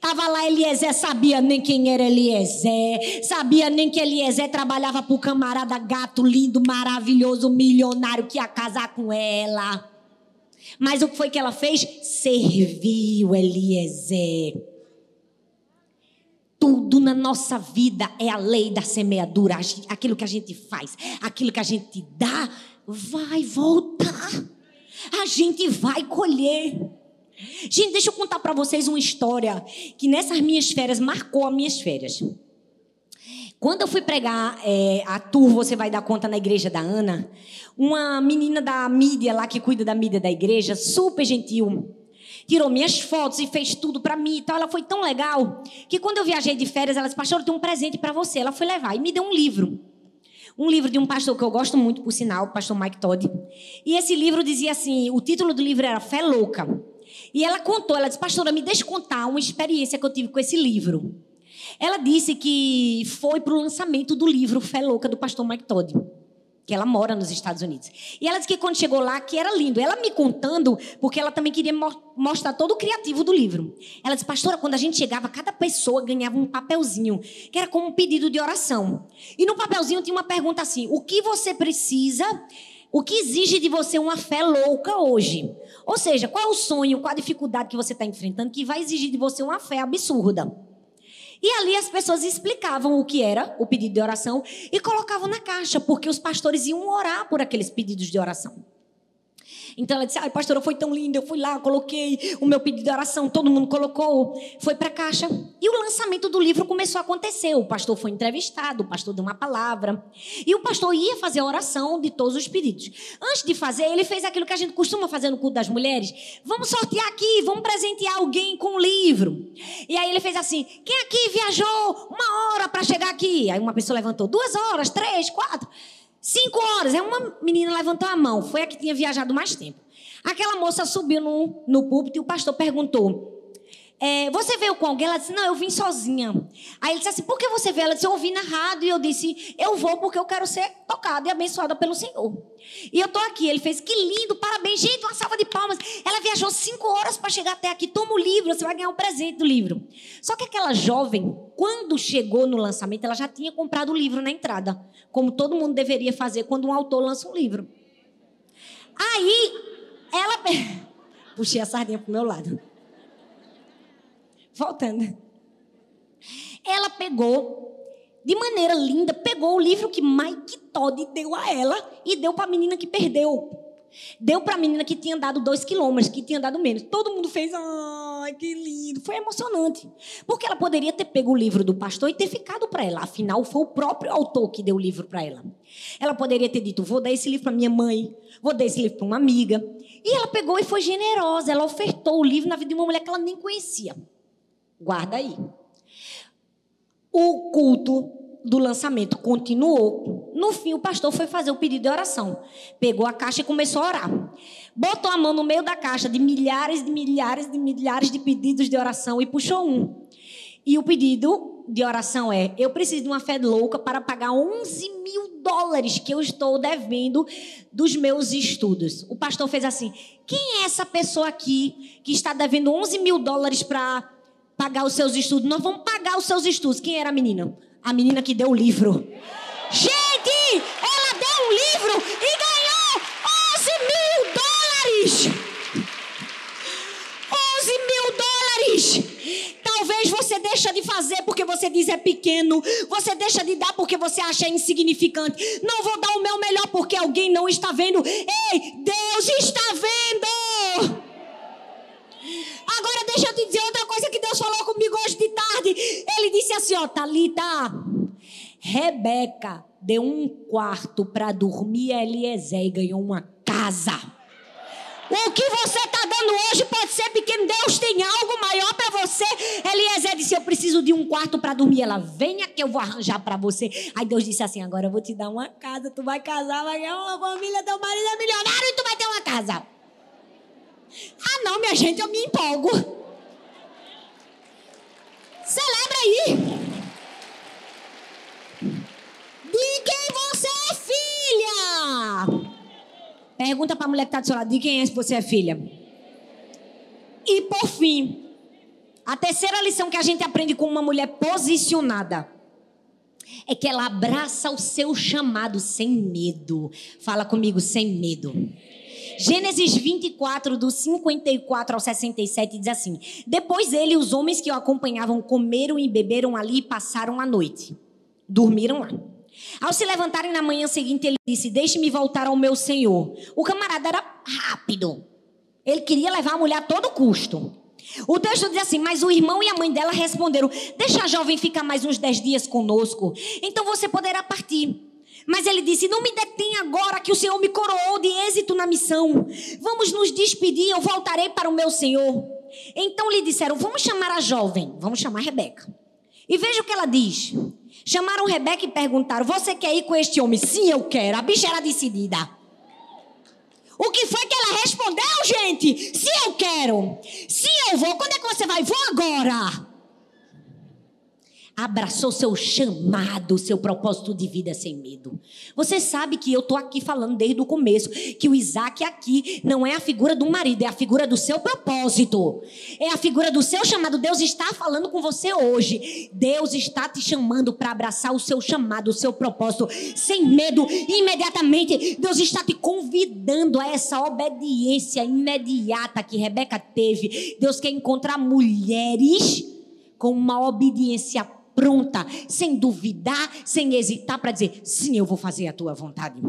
Tava lá Eliezer, sabia nem quem era Eliezer, sabia nem que Eliezer trabalhava pro camarada gato lindo, maravilhoso, milionário que ia casar com ela. Mas o que foi que ela fez? Serviu Eliezer. Tudo na nossa vida é a lei da semeadura. Aquilo que a gente faz, aquilo que a gente dá, vai voltar. A gente vai colher. Gente, deixa eu contar para vocês uma história que nessas minhas férias marcou as minhas férias. Quando eu fui pregar é, a tour Você Vai Dar Conta na igreja da Ana, uma menina da mídia lá que cuida da mídia da igreja, super gentil, tirou minhas fotos e fez tudo para mim e tal. Ela foi tão legal que quando eu viajei de férias, ela disse: Pastor, eu tenho um presente para você. Ela foi levar e me deu um livro. Um livro de um pastor que eu gosto muito, por sinal, o pastor Mike Todd. E esse livro dizia assim: o título do livro era Fé Louca. E ela contou, ela disse, pastora, me deixe contar uma experiência que eu tive com esse livro. Ela disse que foi para o lançamento do livro Fé Louca, do pastor Mike Todd. Que ela mora nos Estados Unidos. E ela disse que quando chegou lá, que era lindo. Ela me contando, porque ela também queria mostrar todo o criativo do livro. Ela disse, pastora, quando a gente chegava, cada pessoa ganhava um papelzinho, que era como um pedido de oração. E no papelzinho tinha uma pergunta assim: o que você precisa o que exige de você uma fé louca hoje? Ou seja, qual é o sonho, qual a dificuldade que você está enfrentando que vai exigir de você uma fé absurda? E ali as pessoas explicavam o que era o pedido de oração e colocavam na caixa, porque os pastores iam orar por aqueles pedidos de oração. Então ela disse: Ai, pastora, foi tão linda. Eu fui lá, coloquei o meu pedido de oração, todo mundo colocou, foi para a caixa. E o lançamento do livro começou a acontecer. O pastor foi entrevistado, o pastor deu uma palavra. E o pastor ia fazer a oração de todos os pedidos. Antes de fazer, ele fez aquilo que a gente costuma fazer no culto das mulheres: Vamos sortear aqui, vamos presentear alguém com um livro. E aí ele fez assim: Quem aqui viajou uma hora para chegar aqui? Aí uma pessoa levantou: Duas horas, três, quatro. Cinco horas. É uma menina levantou a mão. Foi a que tinha viajado mais tempo. Aquela moça subiu no, no púlpito e o pastor perguntou: é, Você veio com alguém? Ela disse: Não, eu vim sozinha. Aí ele disse assim: Por que você veio? Ela disse: Eu ouvi na rádio. E eu disse: Eu vou porque eu quero ser tocada e abençoada pelo Senhor. E eu tô aqui. Ele fez: Que lindo, parabéns. Gente, uma salva de palmas. Ela viajou cinco horas para chegar até aqui. Toma o livro, você vai ganhar um presente do livro. Só que aquela jovem, quando chegou no lançamento, ela já tinha comprado o livro na entrada. Como todo mundo deveria fazer quando um autor lança um livro. Aí ela. Puxei a sardinha pro meu lado. Voltando. Ela pegou, de maneira linda, pegou o livro que Mike Todd deu a ela e deu para a menina que perdeu. Deu para a menina que tinha dado dois quilômetros, que tinha dado menos. Todo mundo fez, ai, que lindo. Foi emocionante. Porque ela poderia ter pego o livro do pastor e ter ficado para ela. Afinal, foi o próprio autor que deu o livro para ela. Ela poderia ter dito, vou dar esse livro para minha mãe, vou dar esse livro para uma amiga. E ela pegou e foi generosa. Ela ofertou o livro na vida de uma mulher que ela nem conhecia. Guarda aí. O culto do lançamento continuou. No fim, o pastor foi fazer o pedido de oração. Pegou a caixa e começou a orar. Botou a mão no meio da caixa de milhares de milhares de milhares de pedidos de oração e puxou um. E o pedido de oração é: Eu preciso de uma fé louca para pagar 11 mil dólares que eu estou devendo dos meus estudos. O pastor fez assim: Quem é essa pessoa aqui que está devendo 11 mil dólares para pagar os seus estudos? Nós vamos pagar os seus estudos. Quem era a menina? A menina que deu o livro. Gente, ela deu um livro e ganhou 11 mil dólares. 11 mil dólares. Talvez você deixa de fazer porque você diz é pequeno. Você deixa de dar porque você acha insignificante. Não vou dar o meu melhor porque alguém não está vendo. Ei, Deus está vendo. Agora deixa eu te dizer outra coisa que Deus falou comigo hoje de tarde. Ele disse assim, ó, Talita, Rebeca deu um quarto para dormir Eliezer e ganhou uma casa. O que você está dando hoje pode ser pequeno. Deus tem algo maior para você. Eliezer disse: Eu preciso de um quarto para dormir. Ela, venha que eu vou arranjar para você. Aí Deus disse assim: Agora eu vou te dar uma casa. Tu vai casar, vai ganhar uma família. Teu marido é milionário e tu vai ter uma casa. Ah, não, minha gente, eu me empolgo. Celebra aí. De quem você é filha? Pergunta para a mulher que está do seu lado: de quem é se você é filha? E por fim, a terceira lição que a gente aprende com uma mulher posicionada é que ela abraça o seu chamado sem medo. Fala comigo, sem medo. Gênesis 24, do 54 ao 67, diz assim: Depois ele e os homens que o acompanhavam comeram e beberam ali e passaram a noite. Dormiram lá. Ao se levantarem na manhã seguinte, ele disse: Deixe-me voltar ao meu senhor. O camarada era rápido. Ele queria levar a mulher a todo custo. O texto diz assim: Mas o irmão e a mãe dela responderam: Deixa a jovem ficar mais uns dez dias conosco, então você poderá partir. Mas ele disse: Não me detém agora que o Senhor me coroou de êxito na missão. Vamos nos despedir, eu voltarei para o meu Senhor. Então lhe disseram: Vamos chamar a jovem, vamos chamar Rebeca. E veja o que ela diz. Chamaram Rebeca e perguntaram: Você quer ir com este homem? Sim, eu quero. A bicha era decidida. O que foi que ela respondeu, gente? Sim, eu quero. Sim, eu vou. Quando é que você vai? Vou agora abraçou seu chamado, seu propósito de vida sem medo. Você sabe que eu estou aqui falando desde o começo que o Isaac aqui não é a figura do marido, é a figura do seu propósito. É a figura do seu chamado. Deus está falando com você hoje. Deus está te chamando para abraçar o seu chamado, o seu propósito, sem medo. Imediatamente, Deus está te convidando a essa obediência imediata que Rebeca teve. Deus quer encontrar mulheres com uma obediência pronta, sem duvidar, sem hesitar para dizer: sim, eu vou fazer a tua vontade.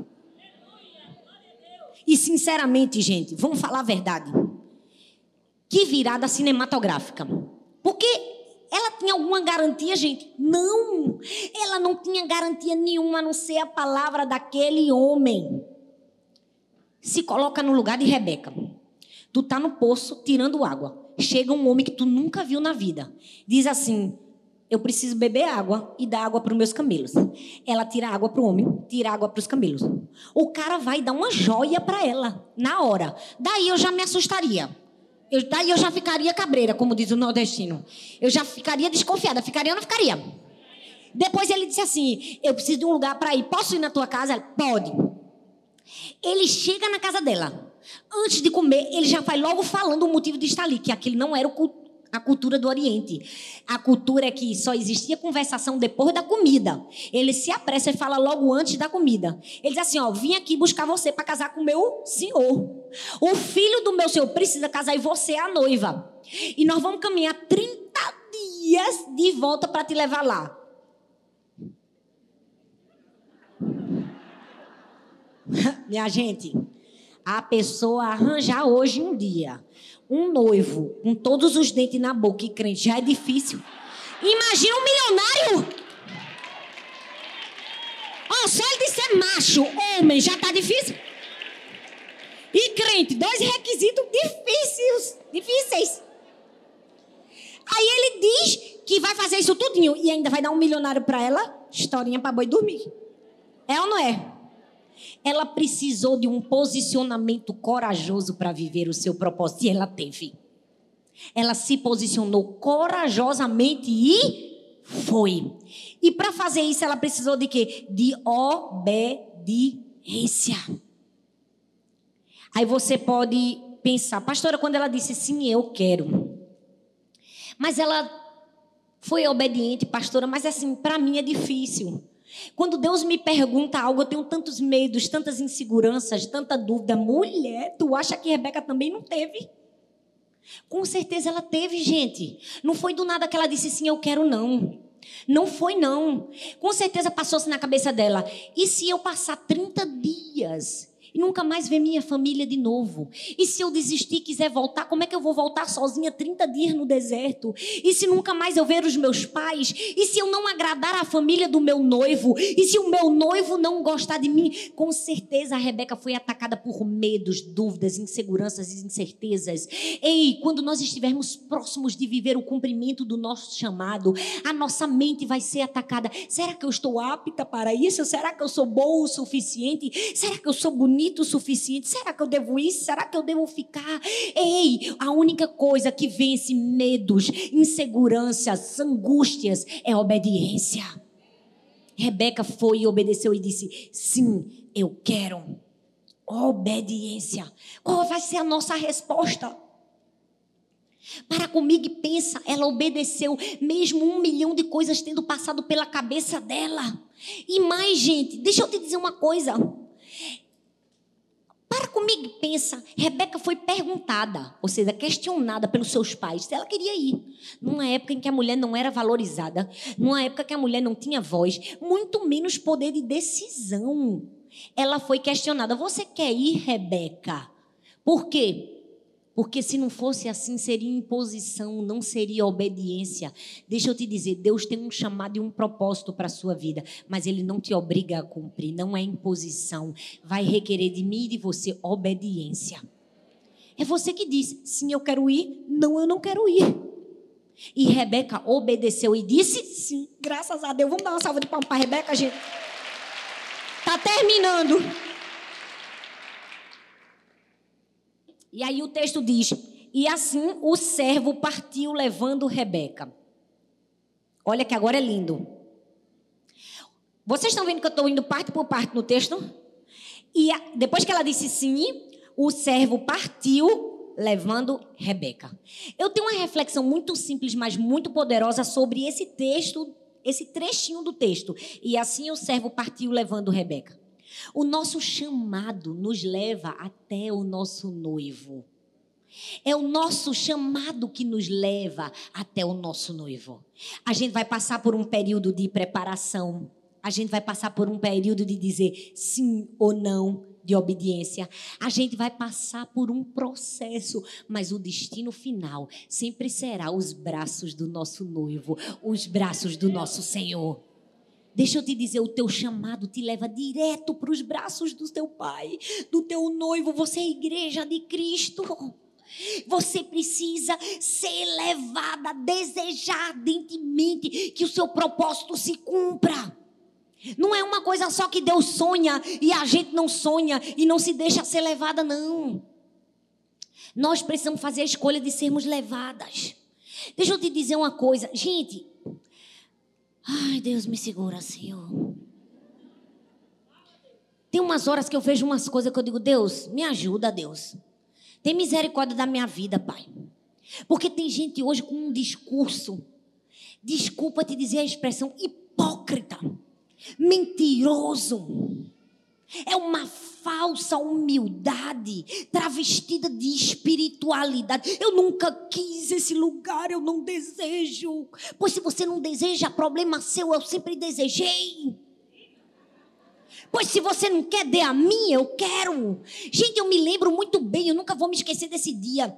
E sinceramente, gente, vamos falar a verdade. Que virada cinematográfica. Porque ela tinha alguma garantia, gente? Não. Ela não tinha garantia nenhuma a não ser a palavra daquele homem. Se coloca no lugar de Rebeca. Tu tá no poço tirando água. Chega um homem que tu nunca viu na vida. Diz assim: eu preciso beber água e dar água para os meus camelos. Ela tira água para o homem, tira água para os camelos. O cara vai dar uma joia para ela, na hora. Daí eu já me assustaria. Eu, daí eu já ficaria cabreira, como diz o nordestino. Eu já ficaria desconfiada. Ficaria ou não ficaria? Depois ele disse assim: Eu preciso de um lugar para ir. Posso ir na tua casa? Ela, Pode. Ele chega na casa dela. Antes de comer, ele já vai logo falando o motivo de estar ali, que aquele não era o culto a cultura do Oriente. A cultura é que só existia conversação depois da comida. Ele se apressa e fala logo antes da comida. Ele diz assim: Ó, vim aqui buscar você para casar com meu senhor. O filho do meu senhor precisa casar e você é a noiva. E nós vamos caminhar 30 dias de volta para te levar lá. Minha gente, a pessoa arranjar hoje um dia um noivo com todos os dentes na boca e crente já é difícil. Imagina um milionário. Oh, só ele de ser macho, homem, já tá difícil. E crente, dois requisitos difíceis, difíceis. Aí ele diz que vai fazer isso tudinho e ainda vai dar um milionário para ela, historinha para boi dormir. É ou não é? Ela precisou de um posicionamento corajoso para viver o seu propósito e ela teve. Ela se posicionou corajosamente e foi. E para fazer isso, ela precisou de quê? De obediência. Aí você pode pensar, pastora, quando ela disse sim, eu quero. Mas ela foi obediente, pastora, mas assim, para mim é difícil. Quando Deus me pergunta algo, eu tenho tantos medos, tantas inseguranças, tanta dúvida. Mulher, tu acha que Rebeca também não teve? Com certeza ela teve, gente. Não foi do nada que ela disse sim, eu quero não. Não foi não. Com certeza passou-se na cabeça dela. E se eu passar 30 dias e nunca mais ver minha família de novo? E se eu desistir quiser voltar, como é que eu vou voltar sozinha 30 dias no deserto? E se nunca mais eu ver os meus pais? E se eu não agradar a família do meu noivo? E se o meu noivo não gostar de mim? Com certeza a Rebeca foi atacada por medos, dúvidas, inseguranças e incertezas. Ei, quando nós estivermos próximos de viver o cumprimento do nosso chamado, a nossa mente vai ser atacada. Será que eu estou apta para isso? Será que eu sou boa o suficiente? Será que eu sou bonito o suficiente? Será que eu devo isso? Será que eu devo ficar? Ei, a única coisa que vence medos, inseguranças, angústias é obediência. Rebeca foi e obedeceu e disse: Sim, eu quero. Obediência. Qual vai ser a nossa resposta? Para comigo e pensa, ela obedeceu, mesmo um milhão de coisas tendo passado pela cabeça dela. E mais, gente, deixa eu te dizer uma coisa. Para comigo e pensa, Rebeca foi perguntada, ou seja, questionada pelos seus pais se ela queria ir. Numa época em que a mulher não era valorizada, numa época que a mulher não tinha voz, muito menos poder de decisão. Ela foi questionada: Você quer ir, Rebeca? Por quê? Porque se não fosse assim, seria imposição, não seria obediência. Deixa eu te dizer, Deus tem um chamado e um propósito para a sua vida, mas Ele não te obriga a cumprir, não é imposição. Vai requerer de mim e de você obediência. É você que diz, sim, eu quero ir, não, eu não quero ir. E Rebeca obedeceu e disse sim, graças a Deus. Vamos dar uma salva de palmas para Rebeca, gente. Tá terminando. E aí o texto diz: E assim o servo partiu levando Rebeca. Olha que agora é lindo. Vocês estão vendo que eu estou indo parte por parte no texto? E depois que ela disse sim, o servo partiu levando Rebeca. Eu tenho uma reflexão muito simples, mas muito poderosa sobre esse texto, esse trechinho do texto. E assim o servo partiu levando Rebeca. O nosso chamado nos leva até o nosso noivo. É o nosso chamado que nos leva até o nosso noivo. A gente vai passar por um período de preparação. A gente vai passar por um período de dizer sim ou não, de obediência. A gente vai passar por um processo, mas o destino final sempre será os braços do nosso noivo, os braços do nosso Senhor. Deixa eu te dizer, o teu chamado te leva direto para os braços do teu pai, do teu noivo. Você é igreja de Cristo. Você precisa ser levada, desejar ardentemente que o seu propósito se cumpra. Não é uma coisa só que Deus sonha e a gente não sonha e não se deixa ser levada, não. Nós precisamos fazer a escolha de sermos levadas. Deixa eu te dizer uma coisa, gente. Ai, Deus me segura, Senhor. Tem umas horas que eu vejo umas coisas que eu digo, Deus, me ajuda, Deus. Tem misericórdia da minha vida, Pai. Porque tem gente hoje com um discurso, desculpa te dizer a expressão, hipócrita, mentiroso. É uma falsa humildade travestida de espiritualidade. Eu nunca quis esse lugar, eu não desejo. Pois se você não deseja, problema seu, eu sempre desejei. Pois se você não quer, dê a mim, eu quero. Gente, eu me lembro muito bem, eu nunca vou me esquecer desse dia.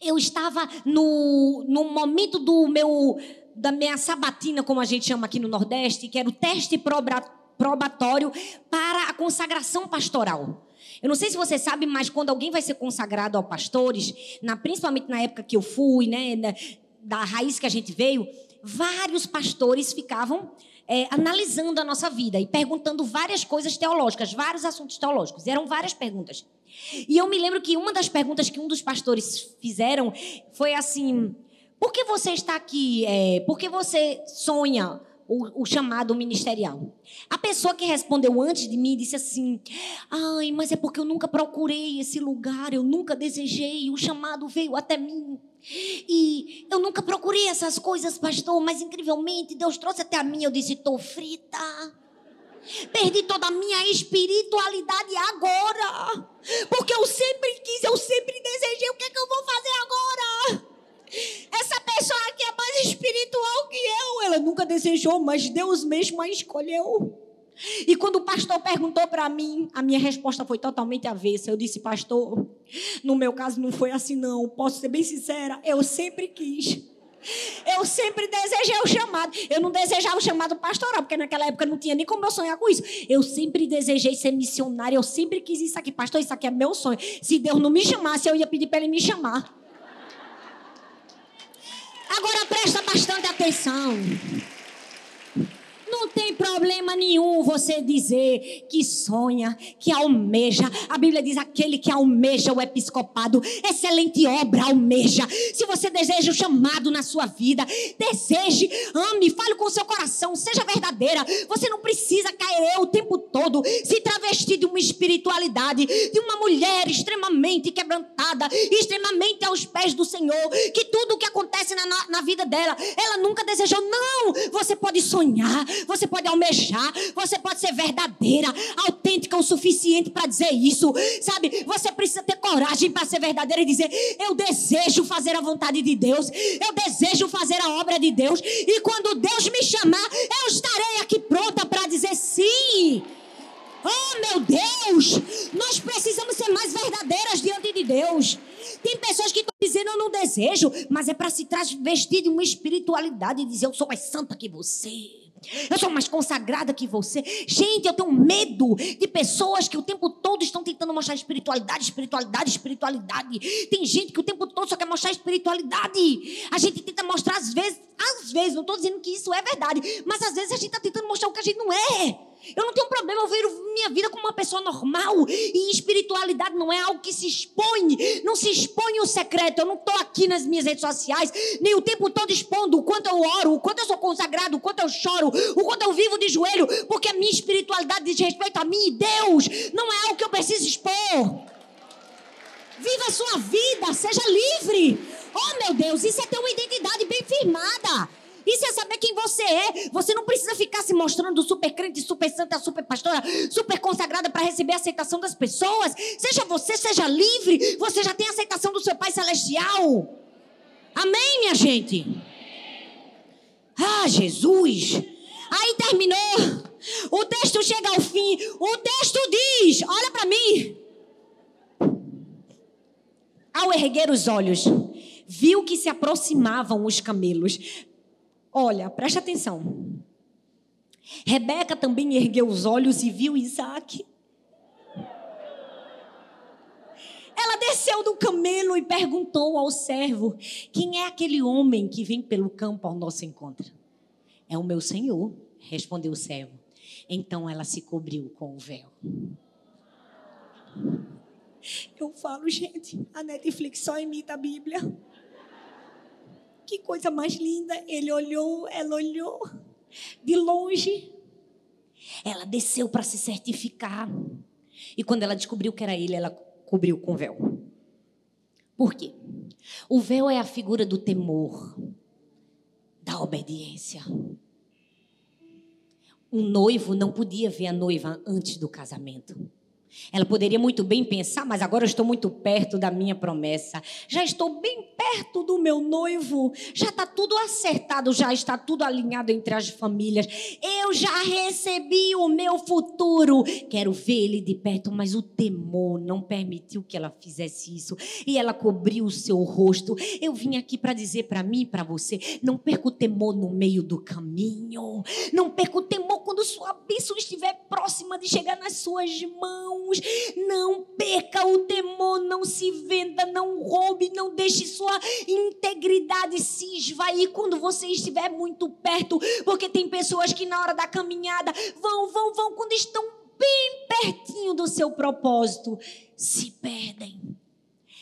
Eu estava no, no momento do meu da minha sabatina, como a gente chama aqui no Nordeste, que era o teste probatório para a consagração pastoral. Eu não sei se você sabe, mas quando alguém vai ser consagrado ao pastores, na, principalmente na época que eu fui, né, da, da raiz que a gente veio, vários pastores ficavam é, analisando a nossa vida e perguntando várias coisas teológicas, vários assuntos teológicos. E eram várias perguntas. E eu me lembro que uma das perguntas que um dos pastores fizeram foi assim: por que você está aqui? É, por que você sonha o, o, chamado ministerial. A pessoa que respondeu antes de mim disse assim: Ai, mas é porque eu nunca procurei esse lugar, eu nunca desejei, o chamado veio até mim. E eu nunca procurei essas coisas, pastor, mas incrivelmente Deus trouxe até a mim. Eu disse: Estou frita. Perdi toda a minha espiritualidade agora. Porque eu sempre quis, eu sempre desejei. O que é que eu vou fazer agora? Essa pessoa aqui é mais espiritual que eu. Ela nunca desejou, mas Deus mesmo a escolheu. E quando o pastor perguntou para mim, a minha resposta foi totalmente avessa. Eu disse, pastor, no meu caso não foi assim, não. Posso ser bem sincera, eu sempre quis. Eu sempre desejei o chamado. Eu não desejava o chamado pastoral, porque naquela época não tinha nem como eu sonhar com isso. Eu sempre desejei ser missionária. Eu sempre quis isso aqui. Pastor, isso aqui é meu sonho. Se Deus não me chamasse, eu ia pedir para ele me chamar. Agora presta bastante atenção. Não tem problema nenhum você dizer que sonha, que almeja. A Bíblia diz: aquele que almeja o episcopado, excelente obra almeja. Se você deseja o chamado na sua vida, deseje, ame, fale com seu coração, seja verdadeira. Você não precisa cair o tempo todo, se travestir de uma espiritualidade, de uma mulher extremamente quebrantada, extremamente aos pés do Senhor, que tudo o que acontece na, na vida dela, ela nunca desejou. Não! Você pode sonhar, você pode almejar, você pode ser verdadeira, autêntica o suficiente para dizer isso. Sabe? Você precisa ter coragem para ser verdadeira e dizer: Eu desejo fazer a vontade de Deus, eu desejo fazer a obra de Deus, e quando Deus me chamar, eu estarei aqui pronta para dizer sim. Oh, meu Deus! Nós precisamos ser mais verdadeiras diante de Deus. Tem pessoas que estão dizendo eu não desejo, mas é para se vestir de uma espiritualidade e dizer eu sou mais santa que você. Eu sou mais consagrada que você. Gente, eu tenho medo de pessoas que o tempo todo estão tentando mostrar espiritualidade, espiritualidade, espiritualidade. Tem gente que o tempo todo só quer mostrar espiritualidade. A gente tenta mostrar às vezes, às vezes, não estou dizendo que isso é verdade, mas às vezes a gente está tentando mostrar o que a gente não é. Eu não tenho problema, eu vejo minha vida como uma pessoa normal. E espiritualidade não é algo que se expõe. Não se expõe o secreto. Eu não estou aqui nas minhas redes sociais, nem o tempo todo expondo o quanto eu oro, o quanto eu sou consagrado, o quanto eu choro, o quanto eu vivo de joelho, porque a minha espiritualidade diz respeito a mim e Deus. Não é algo que eu preciso expor. Viva a sua vida, seja livre. Oh, meu Deus, isso é ter uma identidade bem firmada. Isso é saber quem você é. Você não precisa ficar se mostrando super crente, super santa, super pastora, super consagrada para receber a aceitação das pessoas. Seja você, seja livre. Você já tem a aceitação do seu Pai Celestial. Amém, minha gente? Ah, Jesus. Aí terminou. O texto chega ao fim. O texto diz: Olha para mim. Ao erguer os olhos, viu que se aproximavam os camelos. Olha, preste atenção. Rebeca também ergueu os olhos e viu Isaac. Ela desceu do camelo e perguntou ao servo: Quem é aquele homem que vem pelo campo ao nosso encontro? É o meu senhor, respondeu o servo. Então ela se cobriu com o véu. Eu falo, gente, a Netflix só imita a Bíblia. Que coisa mais linda. Ele olhou, ela olhou de longe. Ela desceu para se certificar. E quando ela descobriu que era ele, ela cobriu com véu. Por quê? O véu é a figura do temor, da obediência. Um noivo não podia ver a noiva antes do casamento. Ela poderia muito bem pensar, mas agora eu estou muito perto da minha promessa. Já estou bem perto do meu noivo. Já está tudo acertado, já está tudo alinhado entre as famílias. Eu já recebi o meu futuro. Quero ver ele de perto, mas o temor não permitiu que ela fizesse isso. E ela cobriu o seu rosto. Eu vim aqui para dizer para mim e para você: não perca o temor no meio do caminho. Não perca o temor quando sua bênção estiver próxima de chegar nas suas mãos Não perca o temor, não se venda, não roube, não deixe sua integridade se esvair quando você estiver muito perto, porque tem pessoas que na hora da caminhada vão, vão, vão, quando estão bem pertinho do seu propósito, se perdem.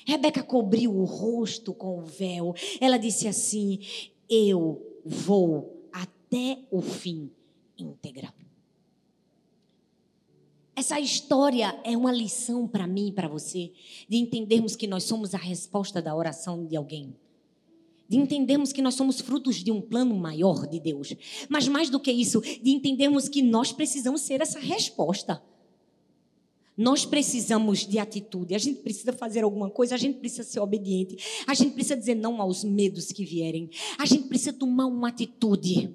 Rebeca cobriu o rosto com o véu. Ela disse assim: Eu vou até o fim íntegra. Essa história é uma lição para mim e para você, de entendermos que nós somos a resposta da oração de alguém. De entendermos que nós somos frutos de um plano maior de Deus. Mas mais do que isso, de entendermos que nós precisamos ser essa resposta. Nós precisamos de atitude, a gente precisa fazer alguma coisa, a gente precisa ser obediente, a gente precisa dizer não aos medos que vierem, a gente precisa tomar uma atitude.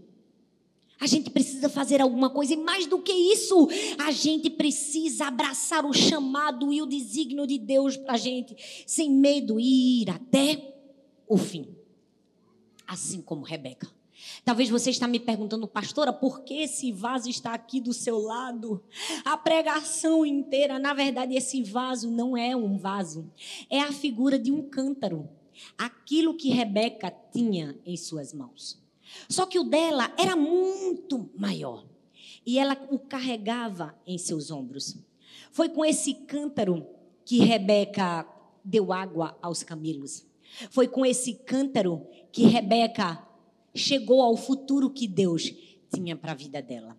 A gente precisa fazer alguma coisa e mais do que isso, a gente precisa abraçar o chamado e o desígnio de Deus para a gente, sem medo ir até o fim. Assim como Rebeca. Talvez você está me perguntando, pastora, por que esse vaso está aqui do seu lado? A pregação inteira, na verdade, esse vaso não é um vaso, é a figura de um cântaro. Aquilo que Rebeca tinha em suas mãos. Só que o dela era muito maior. E ela o carregava em seus ombros. Foi com esse cântaro que Rebeca deu água aos camelos. Foi com esse cântaro que Rebeca chegou ao futuro que Deus tinha para a vida dela.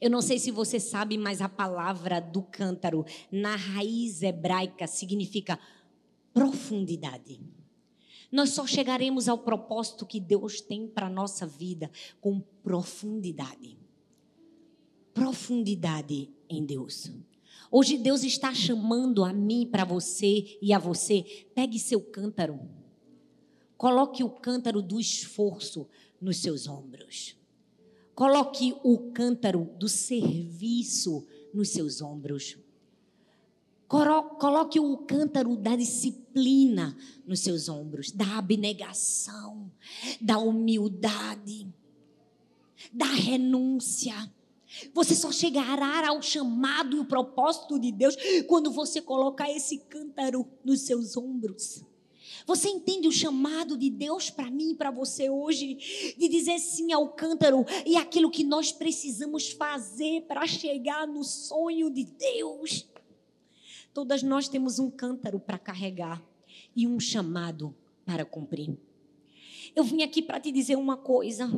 Eu não sei se você sabe, mas a palavra do cântaro na raiz hebraica significa profundidade. Nós só chegaremos ao propósito que Deus tem para a nossa vida com profundidade. Profundidade em Deus. Hoje Deus está chamando a mim, para você e a você. Pegue seu cântaro. Coloque o cântaro do esforço nos seus ombros. Coloque o cântaro do serviço nos seus ombros. Coloque o cântaro da disciplina nos seus ombros, da abnegação, da humildade, da renúncia. Você só chegará ao chamado e o propósito de Deus quando você colocar esse cântaro nos seus ombros. Você entende o chamado de Deus para mim e para você hoje? De dizer sim ao cântaro e aquilo que nós precisamos fazer para chegar no sonho de Deus. Todas nós temos um cântaro para carregar e um chamado para cumprir. Eu vim aqui para te dizer uma coisa.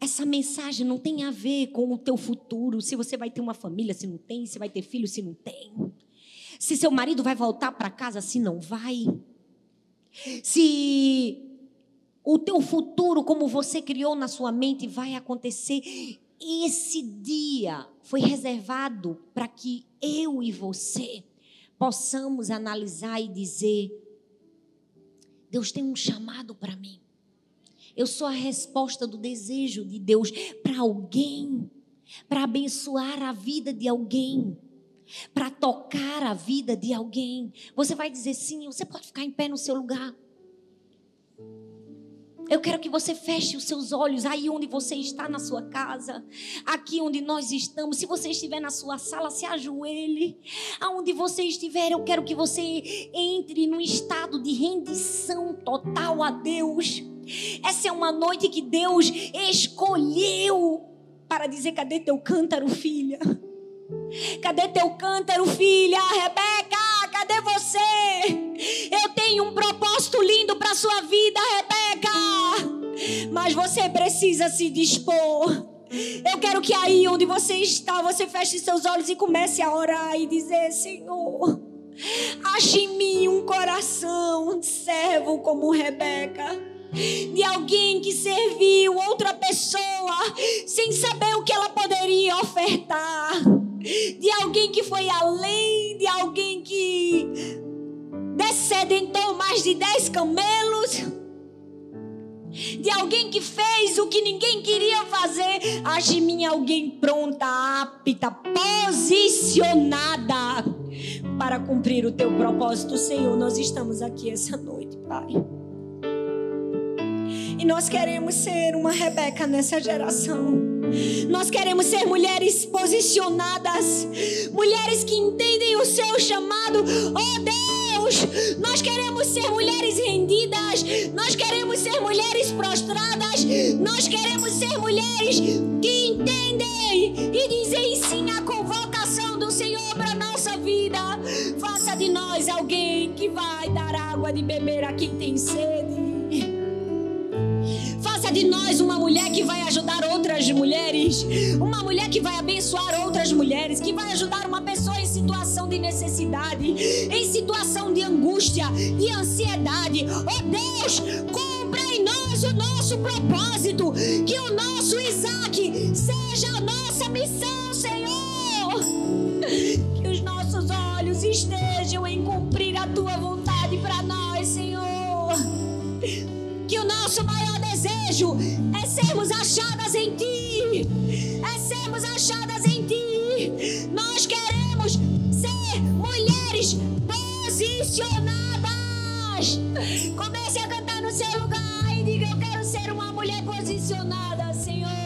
Essa mensagem não tem a ver com o teu futuro, se você vai ter uma família, se não tem, se vai ter filho, se não tem. Se seu marido vai voltar para casa, se não vai. Se o teu futuro, como você criou na sua mente, vai acontecer. Esse dia foi reservado para que eu e você possamos analisar e dizer: Deus tem um chamado para mim. Eu sou a resposta do desejo de Deus para alguém, para abençoar a vida de alguém, para tocar a vida de alguém. Você vai dizer sim, você pode ficar em pé no seu lugar. Eu quero que você feche os seus olhos aí onde você está na sua casa, aqui onde nós estamos. Se você estiver na sua sala, se ajoelhe. Aonde você estiver, eu quero que você entre num estado de rendição total a Deus. Essa é uma noite que Deus escolheu para dizer: cadê teu cântaro, filha? Cadê teu cântaro, filha? Rebeca, cadê você? Eu tenho um propósito lindo para sua vida, Rebeca. Mas você precisa se dispor. Eu quero que aí onde você está, você feche seus olhos e comece a orar e dizer: Senhor, ache em mim um coração de servo como Rebeca. De alguém que serviu outra pessoa sem saber o que ela poderia ofertar. De alguém que foi além, de alguém que descedentou mais de dez camelos de alguém que fez o que ninguém queria fazer. Ache em mim alguém pronta, apta, posicionada para cumprir o teu propósito, Senhor. Nós estamos aqui essa noite, Pai. E nós queremos ser uma Rebeca nessa geração. Nós queremos ser mulheres posicionadas, mulheres que entendem o seu chamado. Oh Deus! Nós queremos ser mulheres rendidas. Nós queremos ser mulheres prostradas. Nós queremos ser mulheres que entendem e dizem sim à convocação do Senhor para nossa vida. Faça de nós alguém que vai dar água de beber a quem tem sede. Faça de nós uma mulher que vai ajudar outras mulheres, uma mulher que vai abençoar outras mulheres, que vai ajudar uma pessoa em situação de necessidade, em situação de angústia, de ansiedade. Oh Deus, cumpra em nós o nosso propósito, que o nosso Isaac seja a nossa missão, Senhor. Que os nossos olhos estejam em cumprir a tua vontade para nós, Senhor. Que o nosso maior desejo é sermos achadas em Ti. É sermos achadas em Ti. Nós queremos ser mulheres posicionadas. Comece a cantar no seu lugar e diga: Eu quero ser uma mulher posicionada, Senhor.